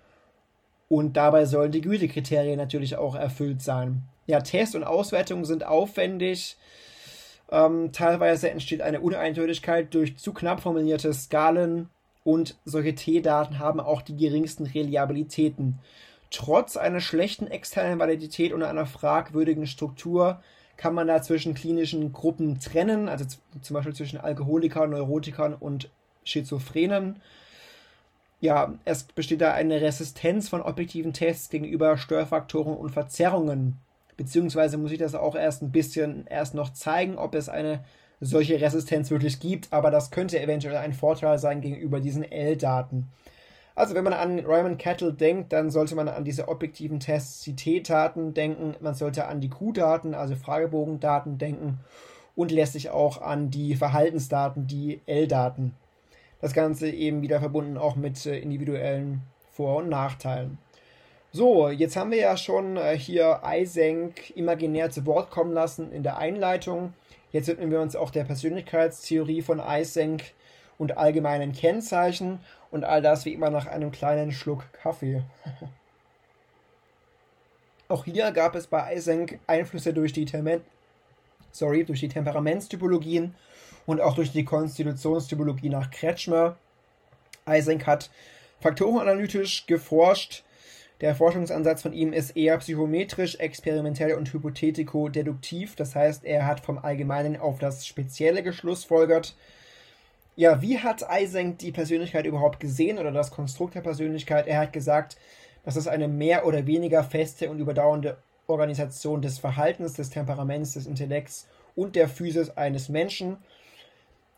und dabei sollen die Gütekriterien natürlich auch erfüllt sein. Ja, Test und Auswertung sind aufwendig. Ähm, teilweise entsteht eine Uneindeutigkeit durch zu knapp formulierte Skalen und solche T-Daten haben auch die geringsten Reliabilitäten. Trotz einer schlechten externen Validität und einer fragwürdigen Struktur kann man da zwischen klinischen Gruppen trennen, also zum Beispiel zwischen Alkoholikern, Neurotikern und Schizophrenen. Ja, es besteht da eine Resistenz von objektiven Tests gegenüber Störfaktoren und Verzerrungen. Beziehungsweise muss ich das auch erst ein bisschen erst noch zeigen, ob es eine solche Resistenz wirklich gibt, aber das könnte eventuell ein Vorteil sein gegenüber diesen L-Daten. Also wenn man an Ryman Cattle denkt, dann sollte man an diese objektiven Tests, die T-Daten denken, man sollte an die Q-Daten, also Fragebogendaten denken und lässt sich auch an die Verhaltensdaten, die L-Daten das Ganze eben wieder verbunden auch mit äh, individuellen Vor- und Nachteilen. So, jetzt haben wir ja schon äh, hier Eysenck imaginär zu Wort kommen lassen in der Einleitung. Jetzt widmen wir uns auch der Persönlichkeitstheorie von Eysenck und allgemeinen Kennzeichen und all das wie immer nach einem kleinen Schluck Kaffee. [LAUGHS] auch hier gab es bei Eysenck Einflüsse durch die, Tem sorry, durch die Temperamentstypologien und auch durch die Konstitutionstypologie nach Kretschmer. Eysenck hat faktorenanalytisch geforscht. Der Forschungsansatz von ihm ist eher psychometrisch, experimentell und hypothetiko-deduktiv. Das heißt, er hat vom Allgemeinen auf das Spezielle geschlussfolgert. Ja, wie hat Eysenck die Persönlichkeit überhaupt gesehen oder das Konstrukt der Persönlichkeit? Er hat gesagt, dass es eine mehr oder weniger feste und überdauernde Organisation des Verhaltens, des Temperaments, des Intellekts und der Physis eines Menschen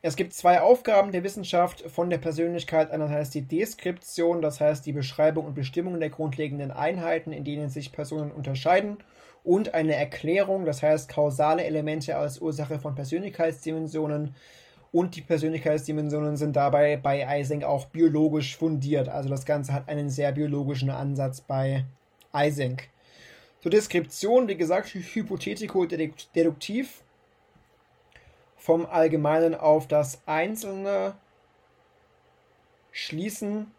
es gibt zwei Aufgaben der Wissenschaft von der Persönlichkeit. Einerseits die Deskription, das heißt die Beschreibung und Bestimmung der grundlegenden Einheiten, in denen sich Personen unterscheiden. Und eine Erklärung, das heißt kausale Elemente als Ursache von Persönlichkeitsdimensionen. Und die Persönlichkeitsdimensionen sind dabei bei Eysenck auch biologisch fundiert. Also das Ganze hat einen sehr biologischen Ansatz bei Eysenck. Zur Deskription, wie gesagt, hypothetico-deduktiv vom Allgemeinen auf das Einzelne schließen,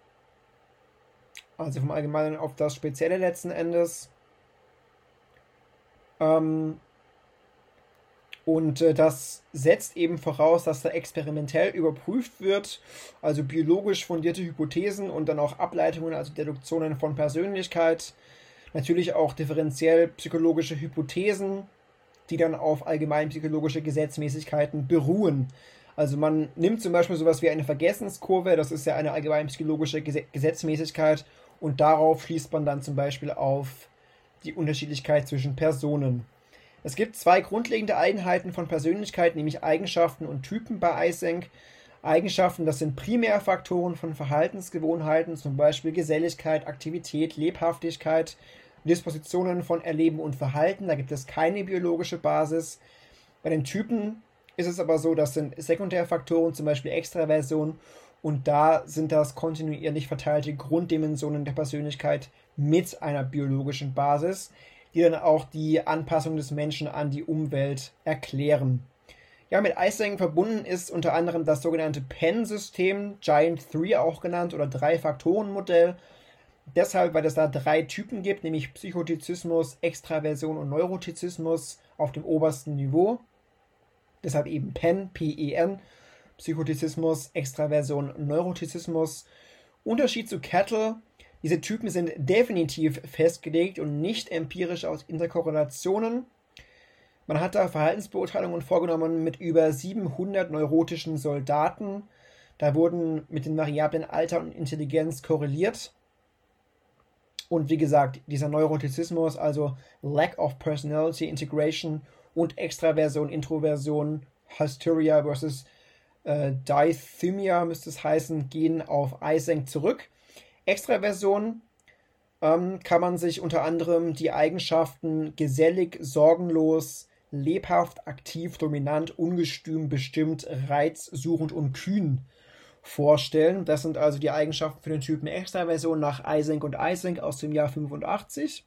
also vom Allgemeinen auf das Spezielle letzten Endes. Ähm, und äh, das setzt eben voraus, dass da experimentell überprüft wird, also biologisch fundierte Hypothesen und dann auch Ableitungen, also Deduktionen von Persönlichkeit, natürlich auch differenziell psychologische Hypothesen die dann auf allgemein psychologische Gesetzmäßigkeiten beruhen. Also man nimmt zum Beispiel sowas wie eine Vergessenskurve, das ist ja eine allgemein psychologische Gesetzmäßigkeit und darauf schließt man dann zum Beispiel auf die Unterschiedlichkeit zwischen Personen. Es gibt zwei grundlegende Einheiten von Persönlichkeit, nämlich Eigenschaften und Typen bei Eysenck. Eigenschaften, das sind Primärfaktoren von Verhaltensgewohnheiten, zum Beispiel Geselligkeit, Aktivität, Lebhaftigkeit, Dispositionen von Erleben und Verhalten. Da gibt es keine biologische Basis. Bei den Typen ist es aber so, das sind Sekundärfaktoren, zum Beispiel Extraversion. Und da sind das kontinuierlich verteilte Grunddimensionen der Persönlichkeit mit einer biologischen Basis. die dann auch die Anpassung des Menschen an die Umwelt erklären. Ja, mit Eysenck verbunden ist unter anderem das sogenannte PEN-System, Giant 3 auch genannt, oder Drei-Faktoren-Modell. Deshalb, weil es da drei Typen gibt, nämlich Psychotizismus, Extraversion und Neurotizismus auf dem obersten Niveau. Deshalb eben PEN, P-E-N, Psychotizismus, Extraversion, Neurotizismus. Unterschied zu Kettle, diese Typen sind definitiv festgelegt und nicht empirisch aus Interkorrelationen. Man hat da Verhaltensbeurteilungen vorgenommen mit über 700 neurotischen Soldaten. Da wurden mit den Variablen Alter und Intelligenz korreliert. Und wie gesagt, dieser Neurotizismus, also Lack of Personality Integration und Extraversion, Introversion, Hysteria versus äh, Dithymia müsste es heißen, gehen auf Eysenck zurück. Extraversion ähm, kann man sich unter anderem die Eigenschaften gesellig, sorgenlos, lebhaft, aktiv, dominant, ungestüm, bestimmt, reizsuchend und kühn vorstellen. Das sind also die Eigenschaften für den Typen Extraversion nach Eysenck und Eysenck aus dem Jahr 85.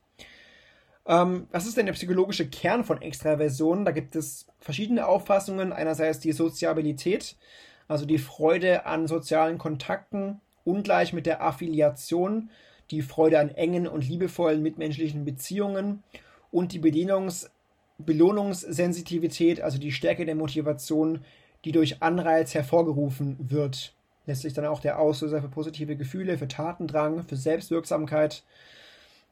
Ähm, was ist denn der psychologische Kern von Extraversion? Da gibt es verschiedene Auffassungen. Einerseits die Soziabilität, also die Freude an sozialen Kontakten, ungleich mit der Affiliation, die Freude an engen und liebevollen mitmenschlichen Beziehungen und die Bedienungs Belohnungssensitivität, also die Stärke der Motivation, die durch Anreiz hervorgerufen wird. Letztlich dann auch der Auslöser für positive Gefühle, für Tatendrang, für Selbstwirksamkeit.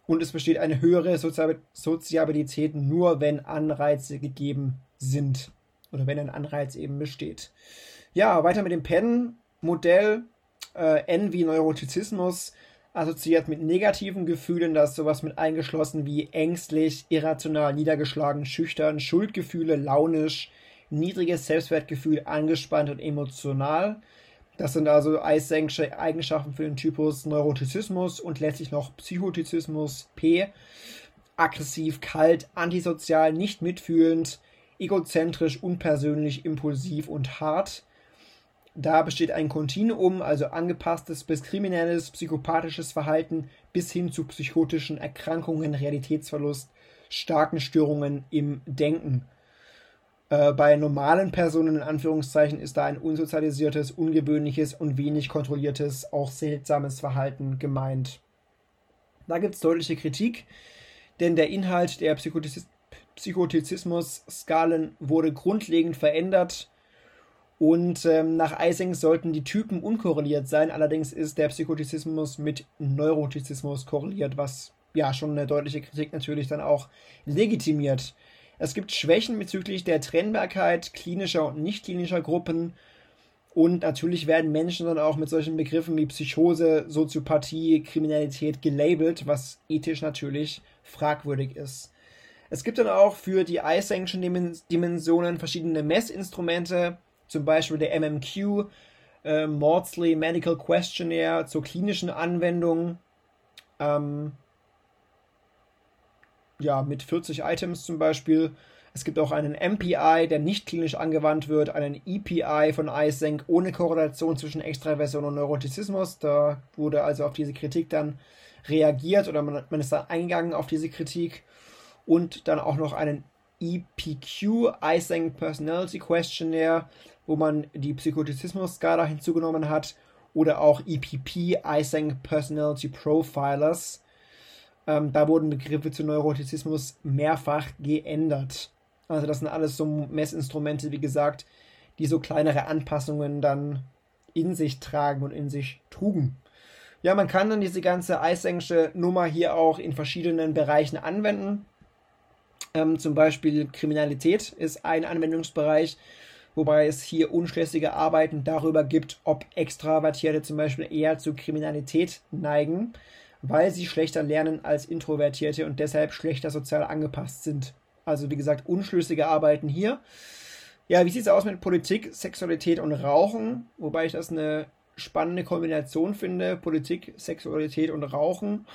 Und es besteht eine höhere Soziabilität nur, wenn Anreize gegeben sind. Oder wenn ein Anreiz eben besteht. Ja, weiter mit dem PEN-Modell. Äh, N wie Neurotizismus assoziiert mit negativen Gefühlen, da ist sowas mit eingeschlossen wie ängstlich, irrational, niedergeschlagen, schüchtern, Schuldgefühle, launisch, niedriges Selbstwertgefühl, angespannt und emotional. Das sind also Eigenschaften für den Typus Neurotizismus und letztlich noch Psychotizismus P. Aggressiv, kalt, antisozial, nicht mitfühlend, egozentrisch, unpersönlich, impulsiv und hart. Da besteht ein Kontinuum, also angepasstes bis kriminelles, psychopathisches Verhalten bis hin zu psychotischen Erkrankungen, Realitätsverlust, starken Störungen im Denken. Äh, bei normalen Personen in Anführungszeichen ist da ein unsozialisiertes, ungewöhnliches und wenig kontrolliertes, auch seltsames Verhalten gemeint. Da gibt es deutliche Kritik, denn der Inhalt der Psychotizismus-Skalen wurde grundlegend verändert und ähm, nach Ising sollten die Typen unkorreliert sein. Allerdings ist der Psychotizismus mit Neurotizismus korreliert, was ja schon eine deutliche Kritik natürlich dann auch legitimiert. Es gibt Schwächen bezüglich der Trennbarkeit klinischer und nicht klinischer Gruppen. Und natürlich werden Menschen dann auch mit solchen Begriffen wie Psychose, Soziopathie, Kriminalität gelabelt, was ethisch natürlich fragwürdig ist. Es gibt dann auch für die Eye-Sanction-Dimensionen verschiedene Messinstrumente, zum Beispiel der MMQ, äh, Maudsley Medical Questionnaire zur klinischen Anwendung. Ähm, ja, mit 40 Items zum Beispiel. Es gibt auch einen MPI, der nicht klinisch angewandt wird, einen EPI von iSenk ohne Korrelation zwischen Extraversion und Neurotizismus. Da wurde also auf diese Kritik dann reagiert oder man, man ist da eingegangen auf diese Kritik. Und dann auch noch einen EPQ, iSenk Personality Questionnaire, wo man die Psychotizismus-Skala hinzugenommen hat, oder auch EPP, Eysenck Personality Profilers. Ähm, da wurden Begriffe zu Neurotizismus mehrfach geändert. Also das sind alles so Messinstrumente, wie gesagt, die so kleinere Anpassungen dann in sich tragen und in sich trugen. Ja, man kann dann diese ganze Eisengsche Nummer hier auch in verschiedenen Bereichen anwenden. Ähm, zum Beispiel Kriminalität ist ein Anwendungsbereich wobei es hier unschlüssige Arbeiten darüber gibt, ob Extravertierte zum Beispiel eher zu Kriminalität neigen, weil sie schlechter lernen als Introvertierte und deshalb schlechter sozial angepasst sind. Also wie gesagt, unschlüssige Arbeiten hier. Ja, wie sieht es aus mit Politik, Sexualität und Rauchen? Wobei ich das eine spannende Kombination finde. Politik, Sexualität und Rauchen.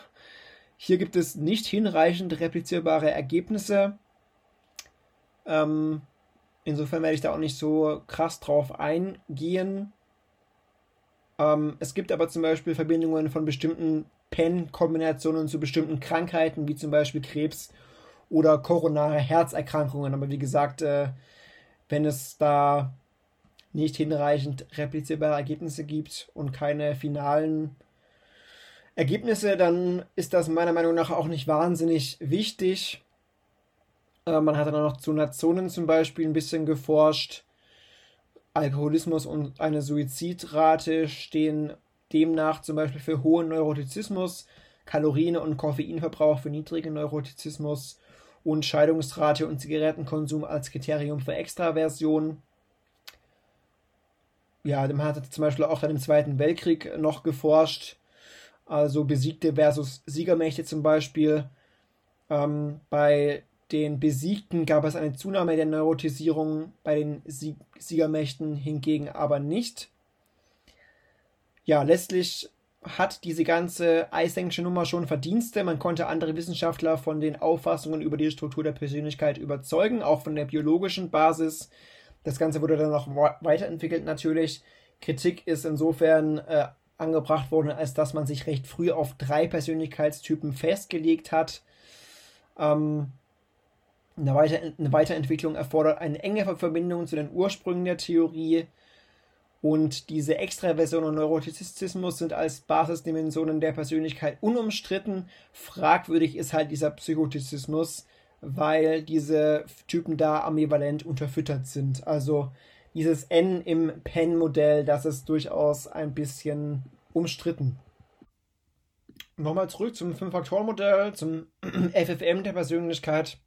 Hier gibt es nicht hinreichend replizierbare Ergebnisse. Ähm, Insofern werde ich da auch nicht so krass drauf eingehen. Ähm, es gibt aber zum Beispiel Verbindungen von bestimmten Pen-Kombinationen zu bestimmten Krankheiten, wie zum Beispiel Krebs oder koronare Herzerkrankungen. Aber wie gesagt, äh, wenn es da nicht hinreichend replizierbare Ergebnisse gibt und keine finalen Ergebnisse, dann ist das meiner Meinung nach auch nicht wahnsinnig wichtig. Äh, man hat dann auch noch zu Nationen zum Beispiel ein bisschen geforscht. Alkoholismus und eine Suizidrate stehen demnach zum Beispiel für hohen Neurotizismus, Kalorien- und Koffeinverbrauch für niedrigen Neurotizismus und Scheidungsrate und Zigarettenkonsum als Kriterium für Extraversion. Ja, man hat zum Beispiel auch dann im Zweiten Weltkrieg noch geforscht, also besiegte versus Siegermächte zum Beispiel. Ähm, bei den Besiegten gab es eine Zunahme der Neurotisierung, bei den Sieg Siegermächten hingegen aber nicht. Ja, letztlich hat diese ganze Eisenk'sche Nummer schon Verdienste. Man konnte andere Wissenschaftler von den Auffassungen über die Struktur der Persönlichkeit überzeugen, auch von der biologischen Basis. Das Ganze wurde dann noch weiterentwickelt natürlich. Kritik ist insofern äh, angebracht worden, als dass man sich recht früh auf drei Persönlichkeitstypen festgelegt hat. Ähm, eine, Weiter eine Weiterentwicklung erfordert eine enge Verbindung zu den Ursprüngen der Theorie. Und diese Extraversion und Neurotizismus sind als Basisdimensionen der Persönlichkeit unumstritten. Fragwürdig ist halt dieser Psychotizismus, weil diese Typen da ambivalent unterfüttert sind. Also dieses N im Penn-Modell, das ist durchaus ein bisschen umstritten. Nochmal zurück zum Fünf-Faktoren-Modell, zum [CLEARS THROAT] FFM der Persönlichkeit.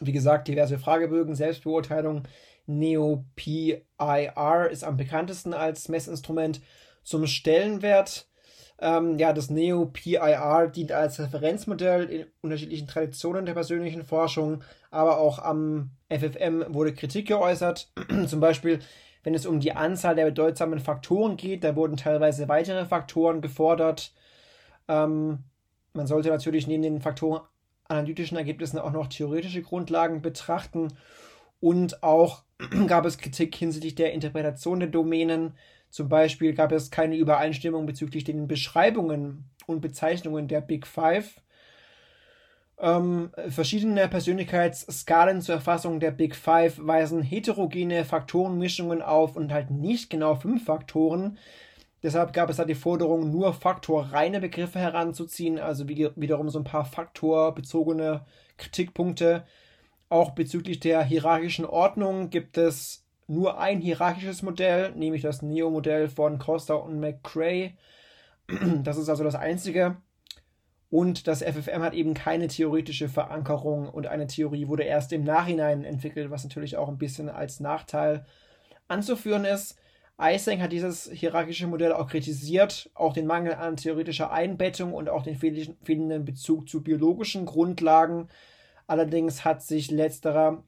Wie gesagt, diverse Fragebögen, Selbstbeurteilung. NeoPIR ist am bekanntesten als Messinstrument zum Stellenwert. Ähm, ja, das NeoPIR dient als Referenzmodell in unterschiedlichen Traditionen der persönlichen Forschung, aber auch am FFM wurde Kritik geäußert. [CLEARS THROAT] Zum Beispiel, wenn es um die Anzahl der bedeutsamen Faktoren geht, da wurden teilweise weitere Faktoren gefordert. Ähm, man sollte natürlich neben den Faktoren analytischen Ergebnissen auch noch theoretische Grundlagen betrachten und auch [CLEARS THROAT] gab es Kritik hinsichtlich der Interpretation der Domänen. Zum Beispiel gab es keine Übereinstimmung bezüglich den Beschreibungen und Bezeichnungen der Big Five. Ähm, verschiedene Persönlichkeitsskalen zur Erfassung der Big Five weisen heterogene Faktorenmischungen auf und halt nicht genau fünf Faktoren. Deshalb gab es da die Forderung, nur faktorreine Begriffe heranzuziehen, also wie, wiederum so ein paar faktorbezogene Kritikpunkte. Auch bezüglich der hierarchischen Ordnung gibt es nur ein hierarchisches Modell, nämlich das Neo-Modell von Costa und McCrae. [CLEARS THROAT] Das ist also das einzige. Und das FFM hat eben keine theoretische Verankerung und eine Theorie wurde erst im Nachhinein entwickelt, was natürlich auch ein bisschen als Nachteil anzuführen ist. Eysenck hat dieses hierarchische Modell auch kritisiert, auch den Mangel an theoretischer Einbettung und auch den fehlenden Bezug zu biologischen Grundlagen. Allerdings hat sich letzterer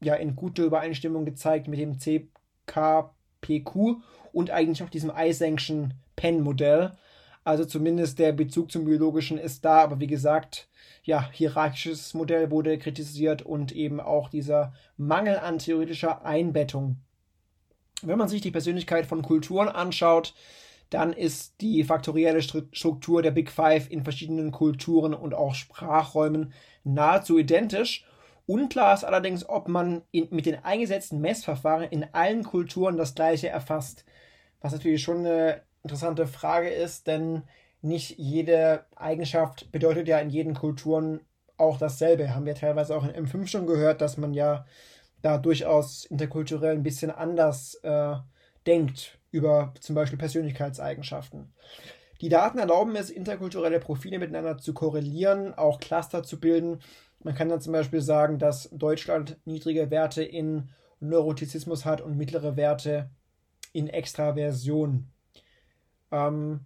ja in guter Übereinstimmung gezeigt mit dem CKPQ und eigentlich auch diesem Eysenck'schen Penn-Modell. Also zumindest der Bezug zum Biologischen ist da, aber wie gesagt, ja, hierarchisches Modell wurde kritisiert und eben auch dieser Mangel an theoretischer Einbettung wenn man sich die Persönlichkeit von Kulturen anschaut, dann ist die faktorielle Struktur der Big Five in verschiedenen Kulturen und auch Sprachräumen nahezu identisch. Unklar ist allerdings, ob man in, mit den eingesetzten Messverfahren in allen Kulturen das gleiche erfasst. Was natürlich schon eine interessante Frage ist, denn nicht jede Eigenschaft bedeutet ja in jeden Kulturen auch dasselbe. Haben wir teilweise auch in M5 schon gehört, dass man ja da durchaus interkulturell ein bisschen anders äh, denkt über zum Beispiel Persönlichkeitseigenschaften. Die Daten erlauben es, interkulturelle Profile miteinander zu korrelieren, auch Cluster zu bilden. Man kann dann zum Beispiel sagen, dass Deutschland niedrige Werte in Neurotizismus hat und mittlere Werte in Extraversion. Ähm,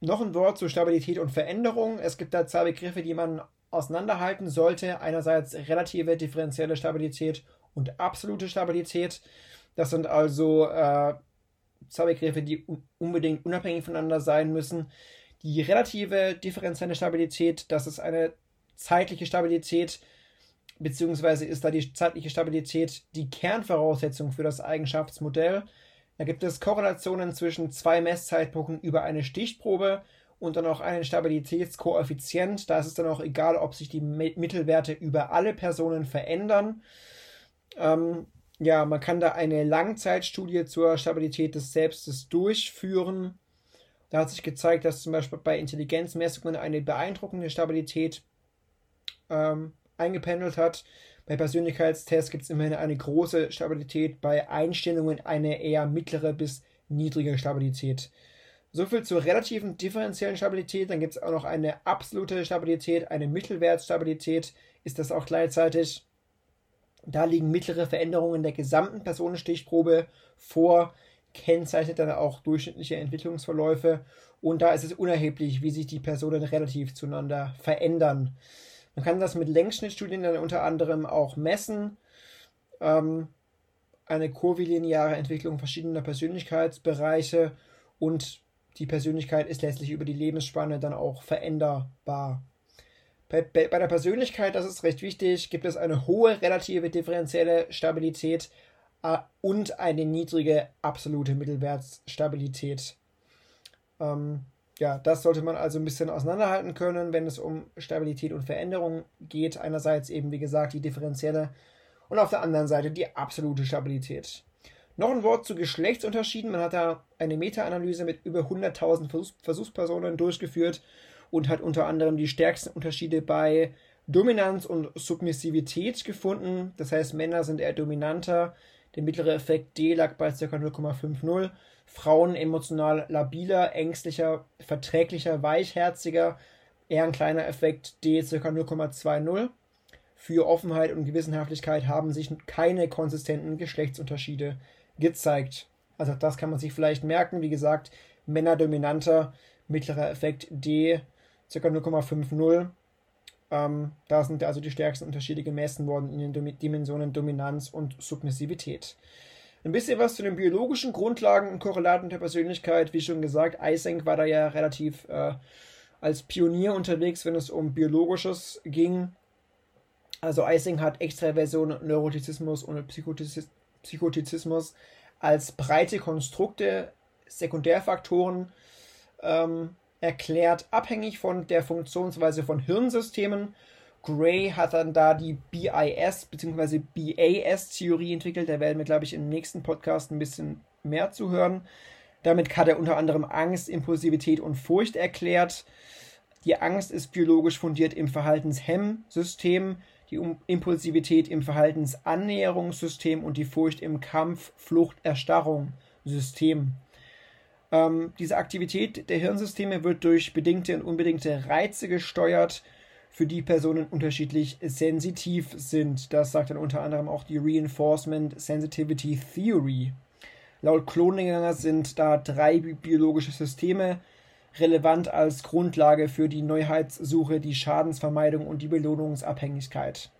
noch ein Wort zu Stabilität und Veränderung. Es gibt da zwei Begriffe, die man auseinanderhalten sollte. Einerseits relative differenzielle Stabilität und absolute Stabilität. Das sind also äh, zwei Begriffe, die unbedingt unabhängig voneinander sein müssen. Die relative differenzielle Stabilität, das ist eine zeitliche Stabilität, beziehungsweise ist da die zeitliche Stabilität die Kernvoraussetzung für das Eigenschaftsmodell. Da gibt es Korrelationen zwischen zwei Messzeitpunkten über eine Stichprobe und dann auch einen Stabilitätskoeffizient. Da ist es dann auch egal, ob sich die Mittelwerte über alle Personen verändern. Ähm, ja, man kann da eine Langzeitstudie zur Stabilität des Selbstes durchführen. Da hat sich gezeigt, dass zum Beispiel bei Intelligenzmessungen eine beeindruckende Stabilität ähm, eingependelt hat. Bei Persönlichkeitstests gibt es immerhin eine große Stabilität, bei Einstellungen eine eher mittlere bis niedrige Stabilität. Soviel zur relativen differenziellen Stabilität. Dann gibt es auch noch eine absolute Stabilität, eine Mittelwertstabilität. Ist das auch gleichzeitig? Da liegen mittlere Veränderungen der gesamten Personenstichprobe vor, kennzeichnet dann auch durchschnittliche Entwicklungsverläufe und da ist es unerheblich, wie sich die Personen relativ zueinander verändern. Man kann das mit Längsschnittstudien dann unter anderem auch messen. Ähm, eine kurvilineare Entwicklung verschiedener Persönlichkeitsbereiche und die Persönlichkeit ist letztlich über die Lebensspanne dann auch veränderbar. Bei, bei, der Persönlichkeit, das ist recht wichtig, gibt es eine hohe relative differenzielle Stabilität äh, und eine niedrige absolute Mittelwertsstabilität. Ähm, ja, das sollte man also ein bisschen auseinanderhalten können, wenn es um Stabilität und Veränderung geht. Einerseits eben, wie gesagt, die differenzielle und auf der anderen Seite die absolute Stabilität. Noch ein Wort zu Geschlechtsunterschieden. Man hat da eine Meta-Analyse mit über 100.000 Versuchs Versuchspersonen durchgeführt und hat unter anderem die stärksten Unterschiede bei Dominanz und Submissivität gefunden. Das heißt, Männer sind eher dominanter. Der mittlere Effekt D lag bei ca. 0,50. Frauen emotional labiler, ängstlicher, verträglicher, weichherziger. Eher ein kleiner Effekt D ca. 0,20. Für Offenheit und Gewissenhaftigkeit haben sich keine konsistenten Geschlechtsunterschiede gezeigt. Also das kann man sich vielleicht merken. Wie gesagt, Männer dominanter, mittlerer Effekt D ca. 0,50. Ähm, da sind also die stärksten Unterschiede gemessen worden in den Dimensionen Dominanz und Submissivität. Ein bisschen was zu den biologischen Grundlagen und Korrelaten der Persönlichkeit. Wie schon gesagt, Eysenck war da ja relativ äh, als Pionier unterwegs, wenn es um Biologisches ging. Also Eysenck hat Extraversion, Neurotizismus und Psychotiz Psychotizismus als breite Konstrukte, Sekundärfaktoren ähm, erklärt, abhängig von der Funktionsweise von Hirnsystemen. Gray hat dann da die BIS bzw. BAS-Theorie entwickelt. Da werden wir, glaube ich, im nächsten Podcast ein bisschen mehr zu hören. Damit hat er unter anderem Angst, Impulsivität und Furcht erklärt. Die Angst ist biologisch fundiert im Verhaltenshemmsystem, die Impulsivität im Verhaltensannäherungssystem und die Furcht im Kampf-Flucht-Erstarrung-System. Ähm, diese Aktivität der Hirnsysteme wird durch bedingte und unbedingte Reize gesteuert, für die Personen unterschiedlich sensitiv sind. Das sagt dann unter anderem auch die Reinforcement Sensitivity Theory. Laut Kloninger sind da drei biologische Systeme relevant als Grundlage für die Neuheitssuche, die Schadensvermeidung und die Belohnungsabhängigkeit.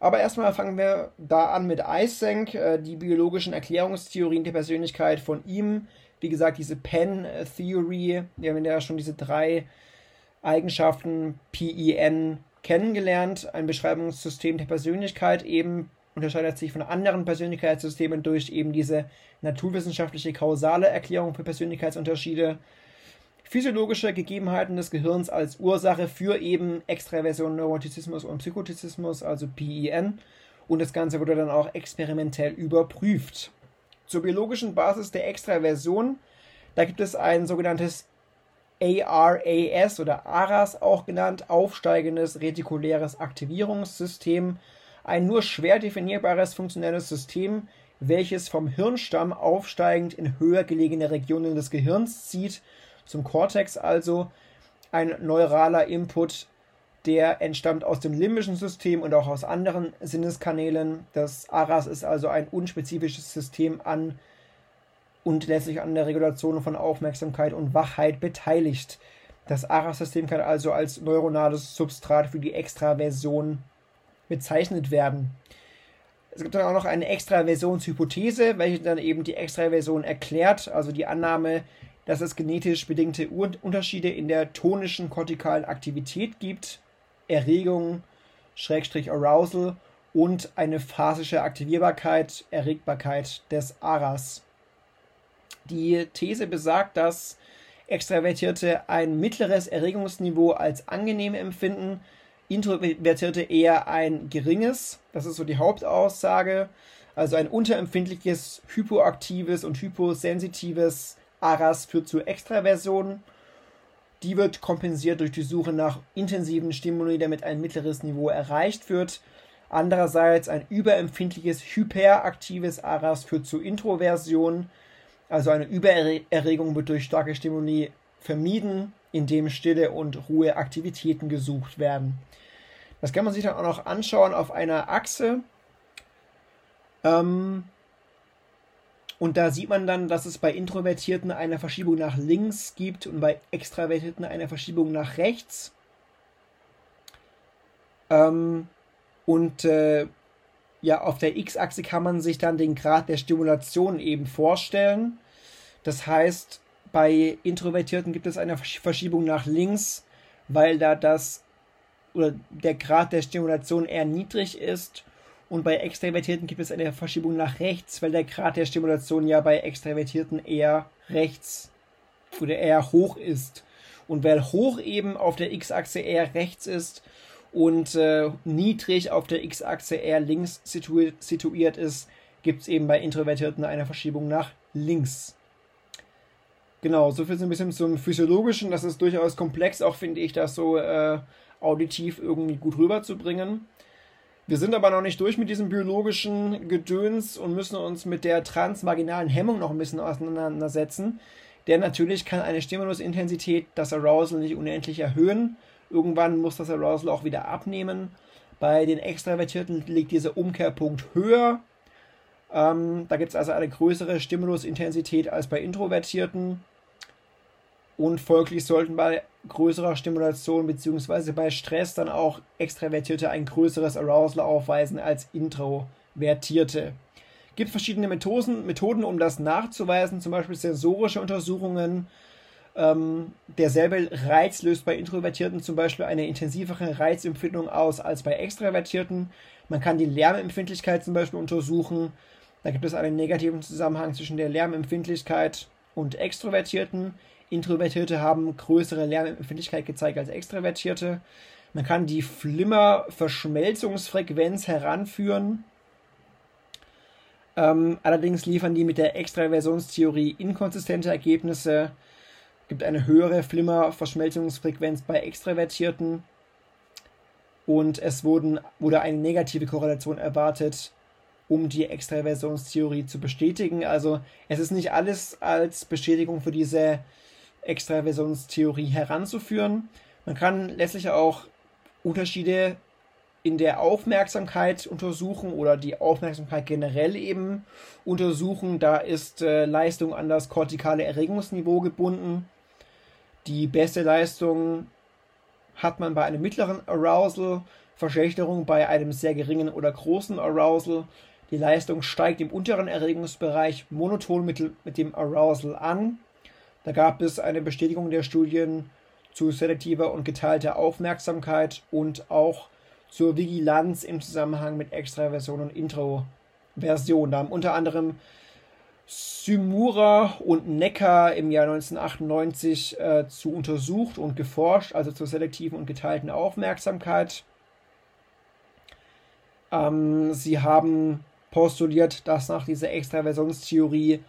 Aber erstmal fangen wir da an mit Eysenck, äh, die biologischen Erklärungstheorien der Persönlichkeit von ihm wie gesagt, diese Penn Theory, wir haben ja schon diese drei Eigenschaften PEN kennengelernt. Ein Beschreibungssystem der Persönlichkeit eben unterscheidet sich von anderen Persönlichkeitssystemen durch eben diese naturwissenschaftliche kausale Erklärung für Persönlichkeitsunterschiede. Physiologische Gegebenheiten des Gehirns als Ursache für eben Extraversion, Neurotizismus und Psychotizismus, also PEN. Und das Ganze wurde dann auch experimentell überprüft. Zur biologischen Basis der Extraversion, da gibt es ein sogenanntes ARAS oder ARAS auch genannt, aufsteigendes retikuläres Aktivierungssystem, ein nur schwer definierbares funktionelles System, welches vom Hirnstamm aufsteigend in höher gelegene Regionen des Gehirns zieht, zum Kortex also, ein neuraler Input der entstammt aus dem limbischen System und auch aus anderen Sinneskanälen. Das ARAS ist also ein unspezifisches System an und letztlich an der Regulation von Aufmerksamkeit und Wachheit beteiligt. Das ARAS-System kann also als neuronales Substrat für die Extraversion bezeichnet werden. Es gibt dann auch noch eine Extraversionshypothese, welche dann eben die Extraversion erklärt, also die Annahme, dass es genetisch bedingte Unterschiede in der tonischen kortikalen Aktivität gibt Erregung, Schrägstrich Arousal und eine phasische Aktivierbarkeit, Erregbarkeit des Aras. Die These besagt, dass Extravertierte ein mittleres Erregungsniveau als angenehm empfinden, Introvertierte eher ein geringes. Das ist so die Hauptaussage. Also ein unterempfindliches, hypoaktives und hyposensitives Aras führt zu Extraversion. Die wird kompensiert durch die Suche nach intensiven Stimuli, damit ein mittleres Niveau erreicht wird. Andererseits ein überempfindliches, hyperaktives Aras führt zu Introversion. Also eine Übererregung wird durch starke Stimuli vermieden, indem stille und Ruhe Aktivitäten gesucht werden. Das kann man sich dann auch noch anschauen auf einer Achse. Ähm, und da sieht man dann, dass es bei Introvertierten eine Verschiebung nach links gibt und bei Extravertierten eine Verschiebung nach rechts. Ähm, und äh, ja, auf der X-Achse kann man sich dann den Grad der Stimulation eben vorstellen. Das heißt, bei Introvertierten gibt es eine Verschiebung nach links, weil da das oder der Grad der Stimulation eher niedrig ist und bei Extravertierten gibt es eine Verschiebung nach rechts, weil der Grad der Stimulation ja bei Extravertierten eher rechts oder eher hoch ist. Und weil hoch eben auf der X-Achse eher rechts ist und äh, niedrig auf der X-Achse eher links situiert, situiert ist, gibt es eben bei Introvertierten eine Verschiebung nach links. Genau, so viel ein bisschen zum Physiologischen. Das ist durchaus komplex, auch finde ich, das so äh, auditiv irgendwie gut rüberzubringen. Wir sind aber noch nicht durch mit diesem biologischen Gedöns und müssen uns mit der transvaginalen Hemmung noch ein bisschen auseinandersetzen. Denn natürlich kann eine Stimulusintensität das Arousal nicht unendlich erhöhen. Irgendwann muss das Arousal auch wieder abnehmen. Bei den Extravertierten liegt dieser Umkehrpunkt höher. Ähm, da gibt es also eine größere Stimulusintensität als bei Introvertierten. Und folglich sollten bei größerer Stimulation bzw. bei Stress dann auch Extravertierte ein größeres Arousal aufweisen als Introvertierte. Gibt verschiedene Methoden, Methoden, um das nachzuweisen, zum Beispiel sensorische Untersuchungen. Ähm, derselbe Reiz löst bei Introvertierten zum Beispiel eine intensivere Reizempfindung aus als bei Extravertierten. Man kann die Lärmempfindlichkeit zum Beispiel untersuchen. Da gibt es einen negativen Zusammenhang zwischen der Lärmempfindlichkeit und Extrovertierten. Introvertierte haben größere Lärmempfindlichkeit gezeigt als Extravertierte. Man kann die Flimmer-Verschmelzungsfrequenz heranführen. Ähm, allerdings liefern die mit der Extraversionstheorie inkonsistente Ergebnisse. Es gibt eine höhere Flimmer-Verschmelzungsfrequenz bei Extravertierten. Und es wurden, wurde eine negative Korrelation erwartet, um die Extraversionstheorie zu bestätigen. Also es ist nicht alles als Bestätigung für diese Extraversionstheorie heranzuführen. Man kann letztlich auch Unterschiede in der Aufmerksamkeit untersuchen oder die Aufmerksamkeit generell eben untersuchen. Da ist äh, Leistung an das kortikale Erregungsniveau gebunden. Die beste Leistung hat man bei einem mittleren Arousal, Verschlechterung bei einem sehr geringen oder großen Arousal. Die Leistung steigt im unteren Erregungsbereich monoton mit, mit dem Arousal an. Da gab es eine Bestätigung der Studien zu selektiver und geteilter Aufmerksamkeit und auch zur Vigilanz im Zusammenhang mit Extraversion und Introversion. Da haben unter anderem Symura und Necker im Jahr 1998 äh, zu untersucht und geforscht, also zur selektiven und geteilten Aufmerksamkeit. Ähm, sie haben postuliert, dass nach dieser Extraversionstheorie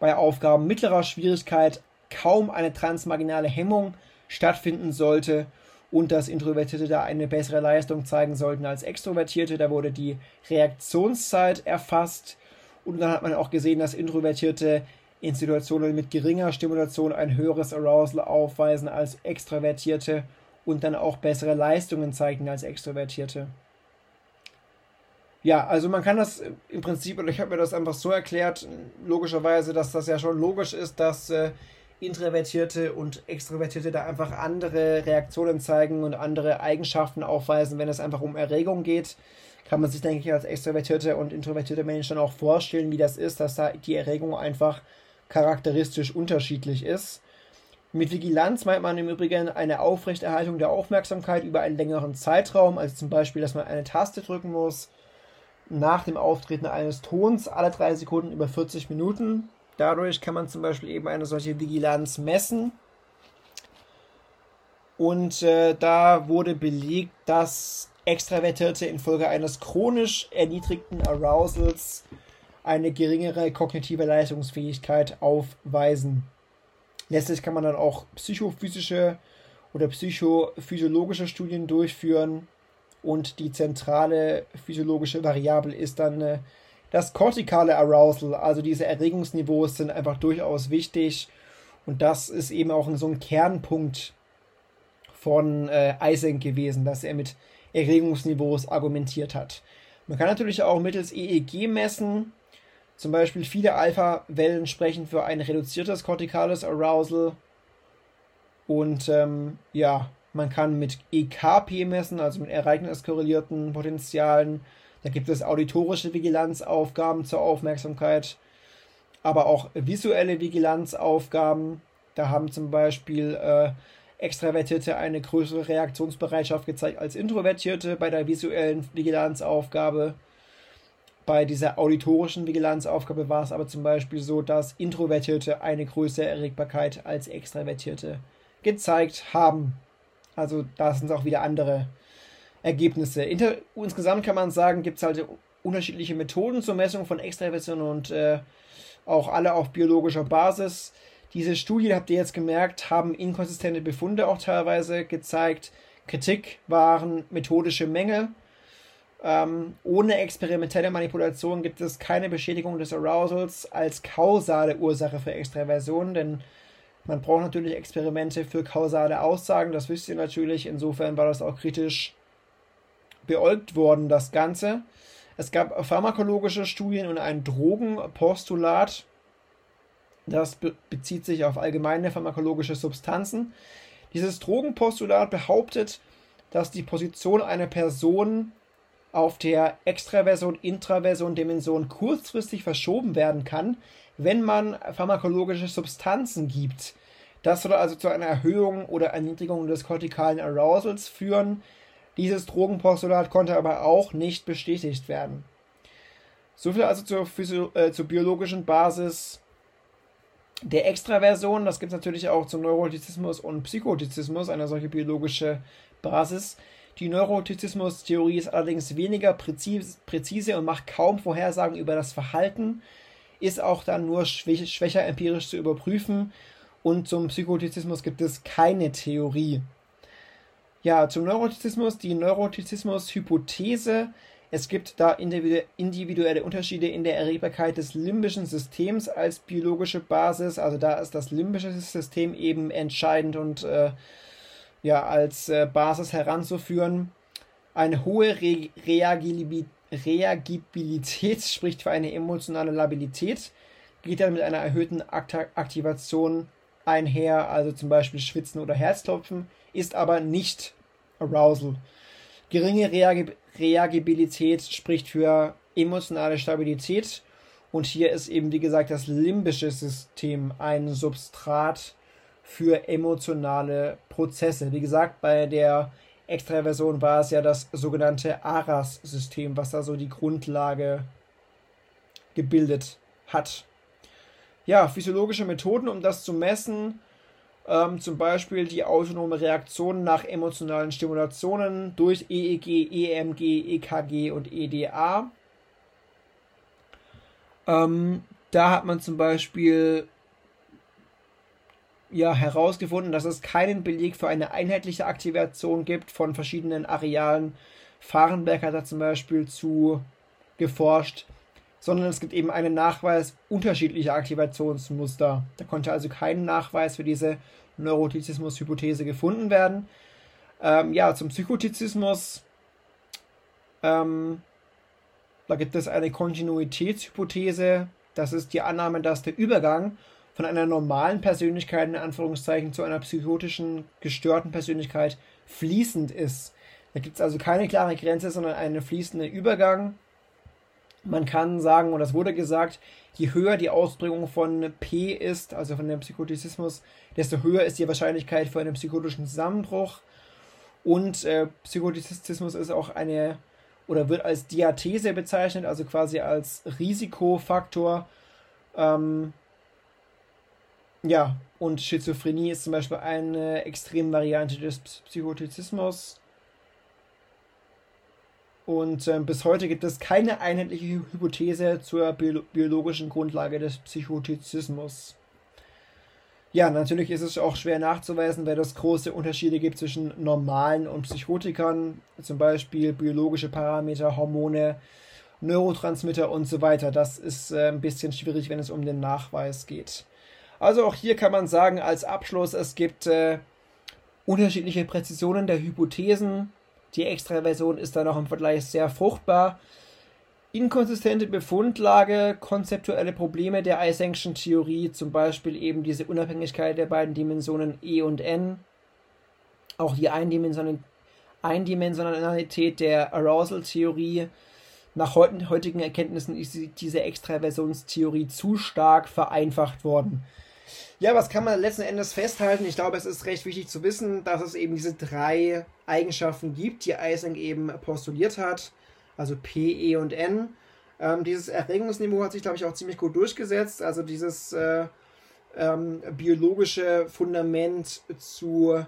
bei Aufgaben mittlerer Schwierigkeit kaum eine transmarginale Hemmung stattfinden sollte und dass Introvertierte da eine bessere Leistung zeigen sollten als Extrovertierte. Da wurde die Reaktionszeit erfasst und dann hat man auch gesehen, dass Introvertierte in Situationen mit geringer Stimulation ein höheres Arousal aufweisen als Extrovertierte und dann auch bessere Leistungen zeigen als Extrovertierte. Ja, also man kann das im Prinzip, oder ich habe mir das einfach so erklärt, logischerweise, dass das ja schon logisch ist, dass äh, Introvertierte und Extrovertierte da einfach andere Reaktionen zeigen und andere Eigenschaften aufweisen, wenn es einfach um Erregung geht. Kann man sich, denke ich, als extrovertierte und introvertierte Menschen auch vorstellen, wie das ist, dass da die Erregung einfach charakteristisch unterschiedlich ist. Mit Vigilanz meint man im Übrigen eine Aufrechterhaltung der Aufmerksamkeit über einen längeren Zeitraum, also zum Beispiel, dass man eine Taste drücken muss nach dem Auftreten eines Tons alle drei Sekunden über 40 Minuten Dadurch kann man zum Beispiel eben eine solche Vigilanz messen. Und äh, da wurde belegt, dass Extravertierte infolge eines chronisch erniedrigten Arousals eine geringere kognitive Leistungsfähigkeit aufweisen. Letztlich kann man dann auch psychophysische oder psychophysiologische Studien durchführen und die zentrale physiologische Variable ist dann äh, das kortikale Arousal, also diese Erregungsniveaus sind einfach durchaus wichtig und das ist eben auch so ein Kernpunkt von äh, Eysenck gewesen, dass er mit Erregungsniveaus argumentiert hat. Man kann natürlich auch mittels EEG messen, zum Beispiel viele Alpha-Wellen sprechen für ein reduziertes kortikales Arousal. Und ähm, ja, man kann mit EKP messen, also mit ereigniskorrelierten Potentialen. Da gibt es auditorische Vigilanzaufgaben zur Aufmerksamkeit, aber auch visuelle Vigilanzaufgaben. Da haben zum Beispiel äh, Extravertierte eine größere Reaktionsbereitschaft gezeigt als Introvertierte bei der visuellen Vigilanzaufgabe. Bei dieser auditorischen Vigilanzaufgabe war es aber zum Beispiel so, dass Introvertierte eine größere Erregbarkeit als Extravertierte gezeigt haben. Also da sind es auch wieder andere Ergebnisse. Inter insgesamt kann man sagen, gibt es halt unterschiedliche Methoden zur Messung von Extraversion und äh, auch alle auf biologischer Basis. Diese Studien, habt ihr jetzt gemerkt, haben inkonsistente Befunde auch teilweise gezeigt. Kritik waren methodische Mängel ähm, ohne experimentelle Manipulation gibt es keine Beschädigung des Arousals als kausale Ursache für Extraversion, denn man braucht natürlich Experimente für kausale Aussagen, das wisst ihr natürlich. Insofern war das auch kritisch beäugt worden, das Ganze. Es gab pharmakologische Studien und ein Drogenpostulat. Das be bezieht sich auf allgemeine pharmakologische Substanzen. Dieses Drogenpostulat behauptet, dass die Position einer Person auf der Extraversion-Intraversion-Dimension kurzfristig verschoben werden kann, wenn man pharmakologische Substanzen gibt. Das soll also zu einer Erhöhung oder Erniedrigung des kortikalen Arousals führen. Dieses Drogenpostulat konnte aber auch nicht bestätigt werden. Soviel also zur, Physio äh, zur biologischen Basis der Extraversion. Das gibt es natürlich auch zum Neurotizismus und Psychotizismus, eine solche biologische Basis. Die Neurotizismus-Theorie ist allerdings weniger präzise, präzise und macht kaum Vorhersagen über das Verhalten, ist auch dann nur schwächer, schwächer empirisch zu überprüfen und zum Psychotizismus gibt es keine Theorie. Ja, zum Neurotizismus, die Neurotizismus-Hypothese. Es gibt da individuelle Unterschiede in der Erregbarkeit des limbischen Systems als biologische Basis. Also da ist das limbische System eben entscheidend und äh, ja, als äh, Basis heranzuführen. Eine hohe Re Reagibilität [LAUGHS] spricht für eine emotionale Labilität, geht dann mit einer erhöhten Aktivation einher, also zum Beispiel Schwitzen oder Herzklopfen, ist aber nicht Arousal. Geringe Reag Reagibilität spricht für emotionale Stabilität und hier ist eben, wie gesagt, das limbische System ein Substrat für emotionale Prozesse. Wie gesagt, bei der Extraversion war es ja das sogenannte ARAS-System, was da so die Grundlage gebildet hat. Ja, physiologische Methoden, um das zu messen, ähm, zum Beispiel die autonome Reaktion nach emotionalen Stimulationen durch EEG, EMG, EKG und EDA. Ähm, da hat man zum Beispiel ja herausgefunden, dass es keinen Beleg für eine einheitliche Aktivation gibt von verschiedenen Arealen. Fahrenberg hat da zum Beispiel zu geforscht, sondern es gibt eben einen Nachweis unterschiedlicher Aktivationsmuster. Da konnte also kein Nachweis für diese Neurotizismus-Hypothese gefunden werden. Ähm, ja, zum Psychotizismus. Ähm, da gibt es eine Kontinuitätshypothese. Das ist die Annahme, dass der Übergang von einer normalen Persönlichkeit in Anführungszeichen zu einer psychotischen, gestörten Persönlichkeit fließend ist. Da gibt es also keine klare Grenze, sondern einen fließenden Übergang. Man kann sagen, und das wurde gesagt, je höher die Ausprägung von P ist, also von dem Psychotizismus, desto höher ist die Wahrscheinlichkeit für einen psychotischen Zusammenbruch. Und äh, Psychotizismus ist auch eine oder wird als Diathese bezeichnet, also quasi als Risikofaktor ähm, Ja, und Schizophrenie ist zum Beispiel eine Extremvariante des Psychotizismus. Und äh, bis heute gibt es keine einheitliche Hypothese zur biologischen Grundlage des Psychotizismus. Ja, natürlich ist es auch schwer nachzuweisen, weil es große Unterschiede gibt zwischen normalen und Psychotikern, zum Beispiel biologische Parameter, Hormone, Neurotransmitter und so weiter. Das ist äh, ein bisschen schwierig, wenn es um den Nachweis geht. Also auch hier kann man sagen als Abschluss, es gibt äh, unterschiedliche Präzisionen der Hypothesen. Die Extraversion ist da noch im Vergleich sehr fruchtbar. Inkonsistente Befundlage, konzeptuelle Probleme der Eysenk'schen Theorie, zum Beispiel eben diese Unabhängigkeit der beiden Dimensionen E und N, auch die Eindimensionalität der Arousal-Theorie. Nach heutigen Erkenntnissen ist diese Extraversionstheorie zu stark vereinfacht worden. Ja, was kann man letzten Endes festhalten? Ich glaube, es ist recht wichtig zu wissen, dass es eben diese drei Eigenschaften gibt, die Eysenck eben postuliert hat, also P, E und N. Ähm, dieses Erregungsniveau hat sich, glaube ich, auch ziemlich gut durchgesetzt. Also dieses äh, ähm, biologische Fundament zu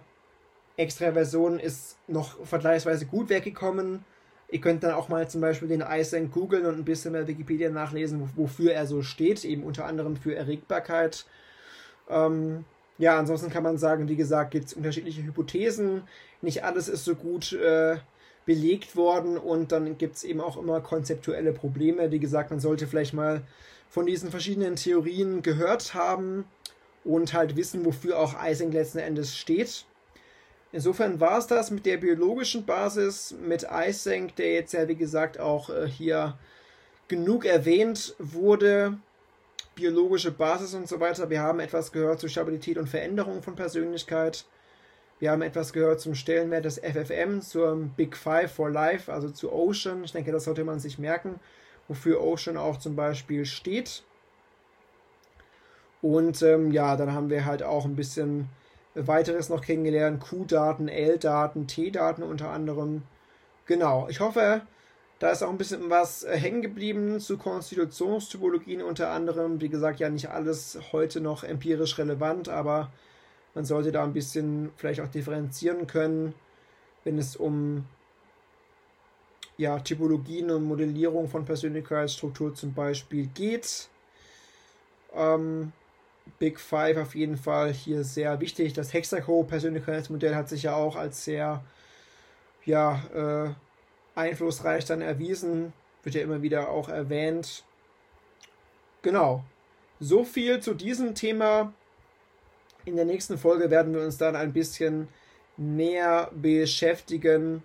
Extraversion ist noch vergleichsweise gut weggekommen. Ihr könnt dann auch mal zum Beispiel den Eysenck googeln und ein bisschen mehr Wikipedia nachlesen, wofür er so steht, eben unter anderem für Erregbarkeit ähm, ja, ansonsten kann man sagen, wie gesagt, gibt es unterschiedliche Hypothesen. Nicht alles ist so gut äh, belegt worden und dann gibt es eben auch immer konzeptuelle Probleme. Wie gesagt, man sollte vielleicht mal von diesen verschiedenen Theorien gehört haben und halt wissen, wofür auch Ising letzten Endes steht. Insofern war es das mit der biologischen Basis, mit Ising, der jetzt ja wie gesagt auch äh, hier genug erwähnt wurde biologische Basis und so weiter. Wir haben etwas gehört zu Stabilität und Veränderung von Persönlichkeit. Wir haben etwas gehört zum Stellenwert des FFM, zum Big Five for Life, also zu Ocean. Ich denke, das sollte man sich merken, wofür Ocean auch zum Beispiel steht. Und ähm, ja, dann haben wir halt auch ein bisschen weiteres noch kennengelernt. Q-Daten, L-Daten, T-Daten unter anderem. Genau, ich hoffe, da ist auch ein bisschen was äh, hängen geblieben zu Konstitutionstypologien unter anderem. Wie gesagt, ja nicht alles heute noch empirisch relevant, aber man sollte da ein bisschen vielleicht auch differenzieren können, wenn es um ja, Typologien und Modellierung von Persönlichkeitsstruktur zum Beispiel geht. Ähm, Big Five auf jeden Fall hier sehr wichtig. Das Hexaco-Persönlichkeitsmodell hat sich ja auch als sehr ja, äh, einflussreich dann erwiesen, wird ja immer wieder auch erwähnt. Genau. So viel zu diesem Thema. In der nächsten Folge werden wir uns dann ein bisschen näher beschäftigen.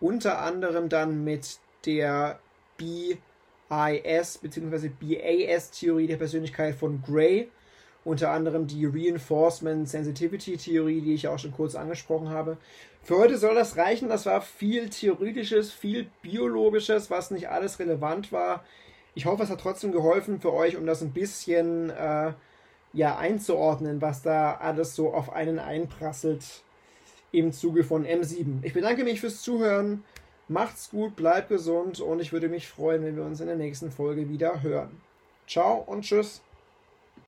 Unter anderem dann mit der BIS bzw. BAS-Theorie der Persönlichkeit von Gray. Unter anderem die Reinforcement Sensitivity Theorie, die ich auch schon kurz angesprochen habe. Für heute soll das reichen. Das war viel Theoretisches, viel Biologisches, was nicht alles relevant war. Ich hoffe, es hat trotzdem geholfen für euch, um das ein bisschen äh, ja, einzuordnen, was da alles so auf einen einprasselt im Zuge von M7. Ich bedanke mich fürs Zuhören. Macht's gut, bleibt gesund und ich würde mich freuen, wenn wir uns in der nächsten Folge wieder hören. Ciao und tschüss.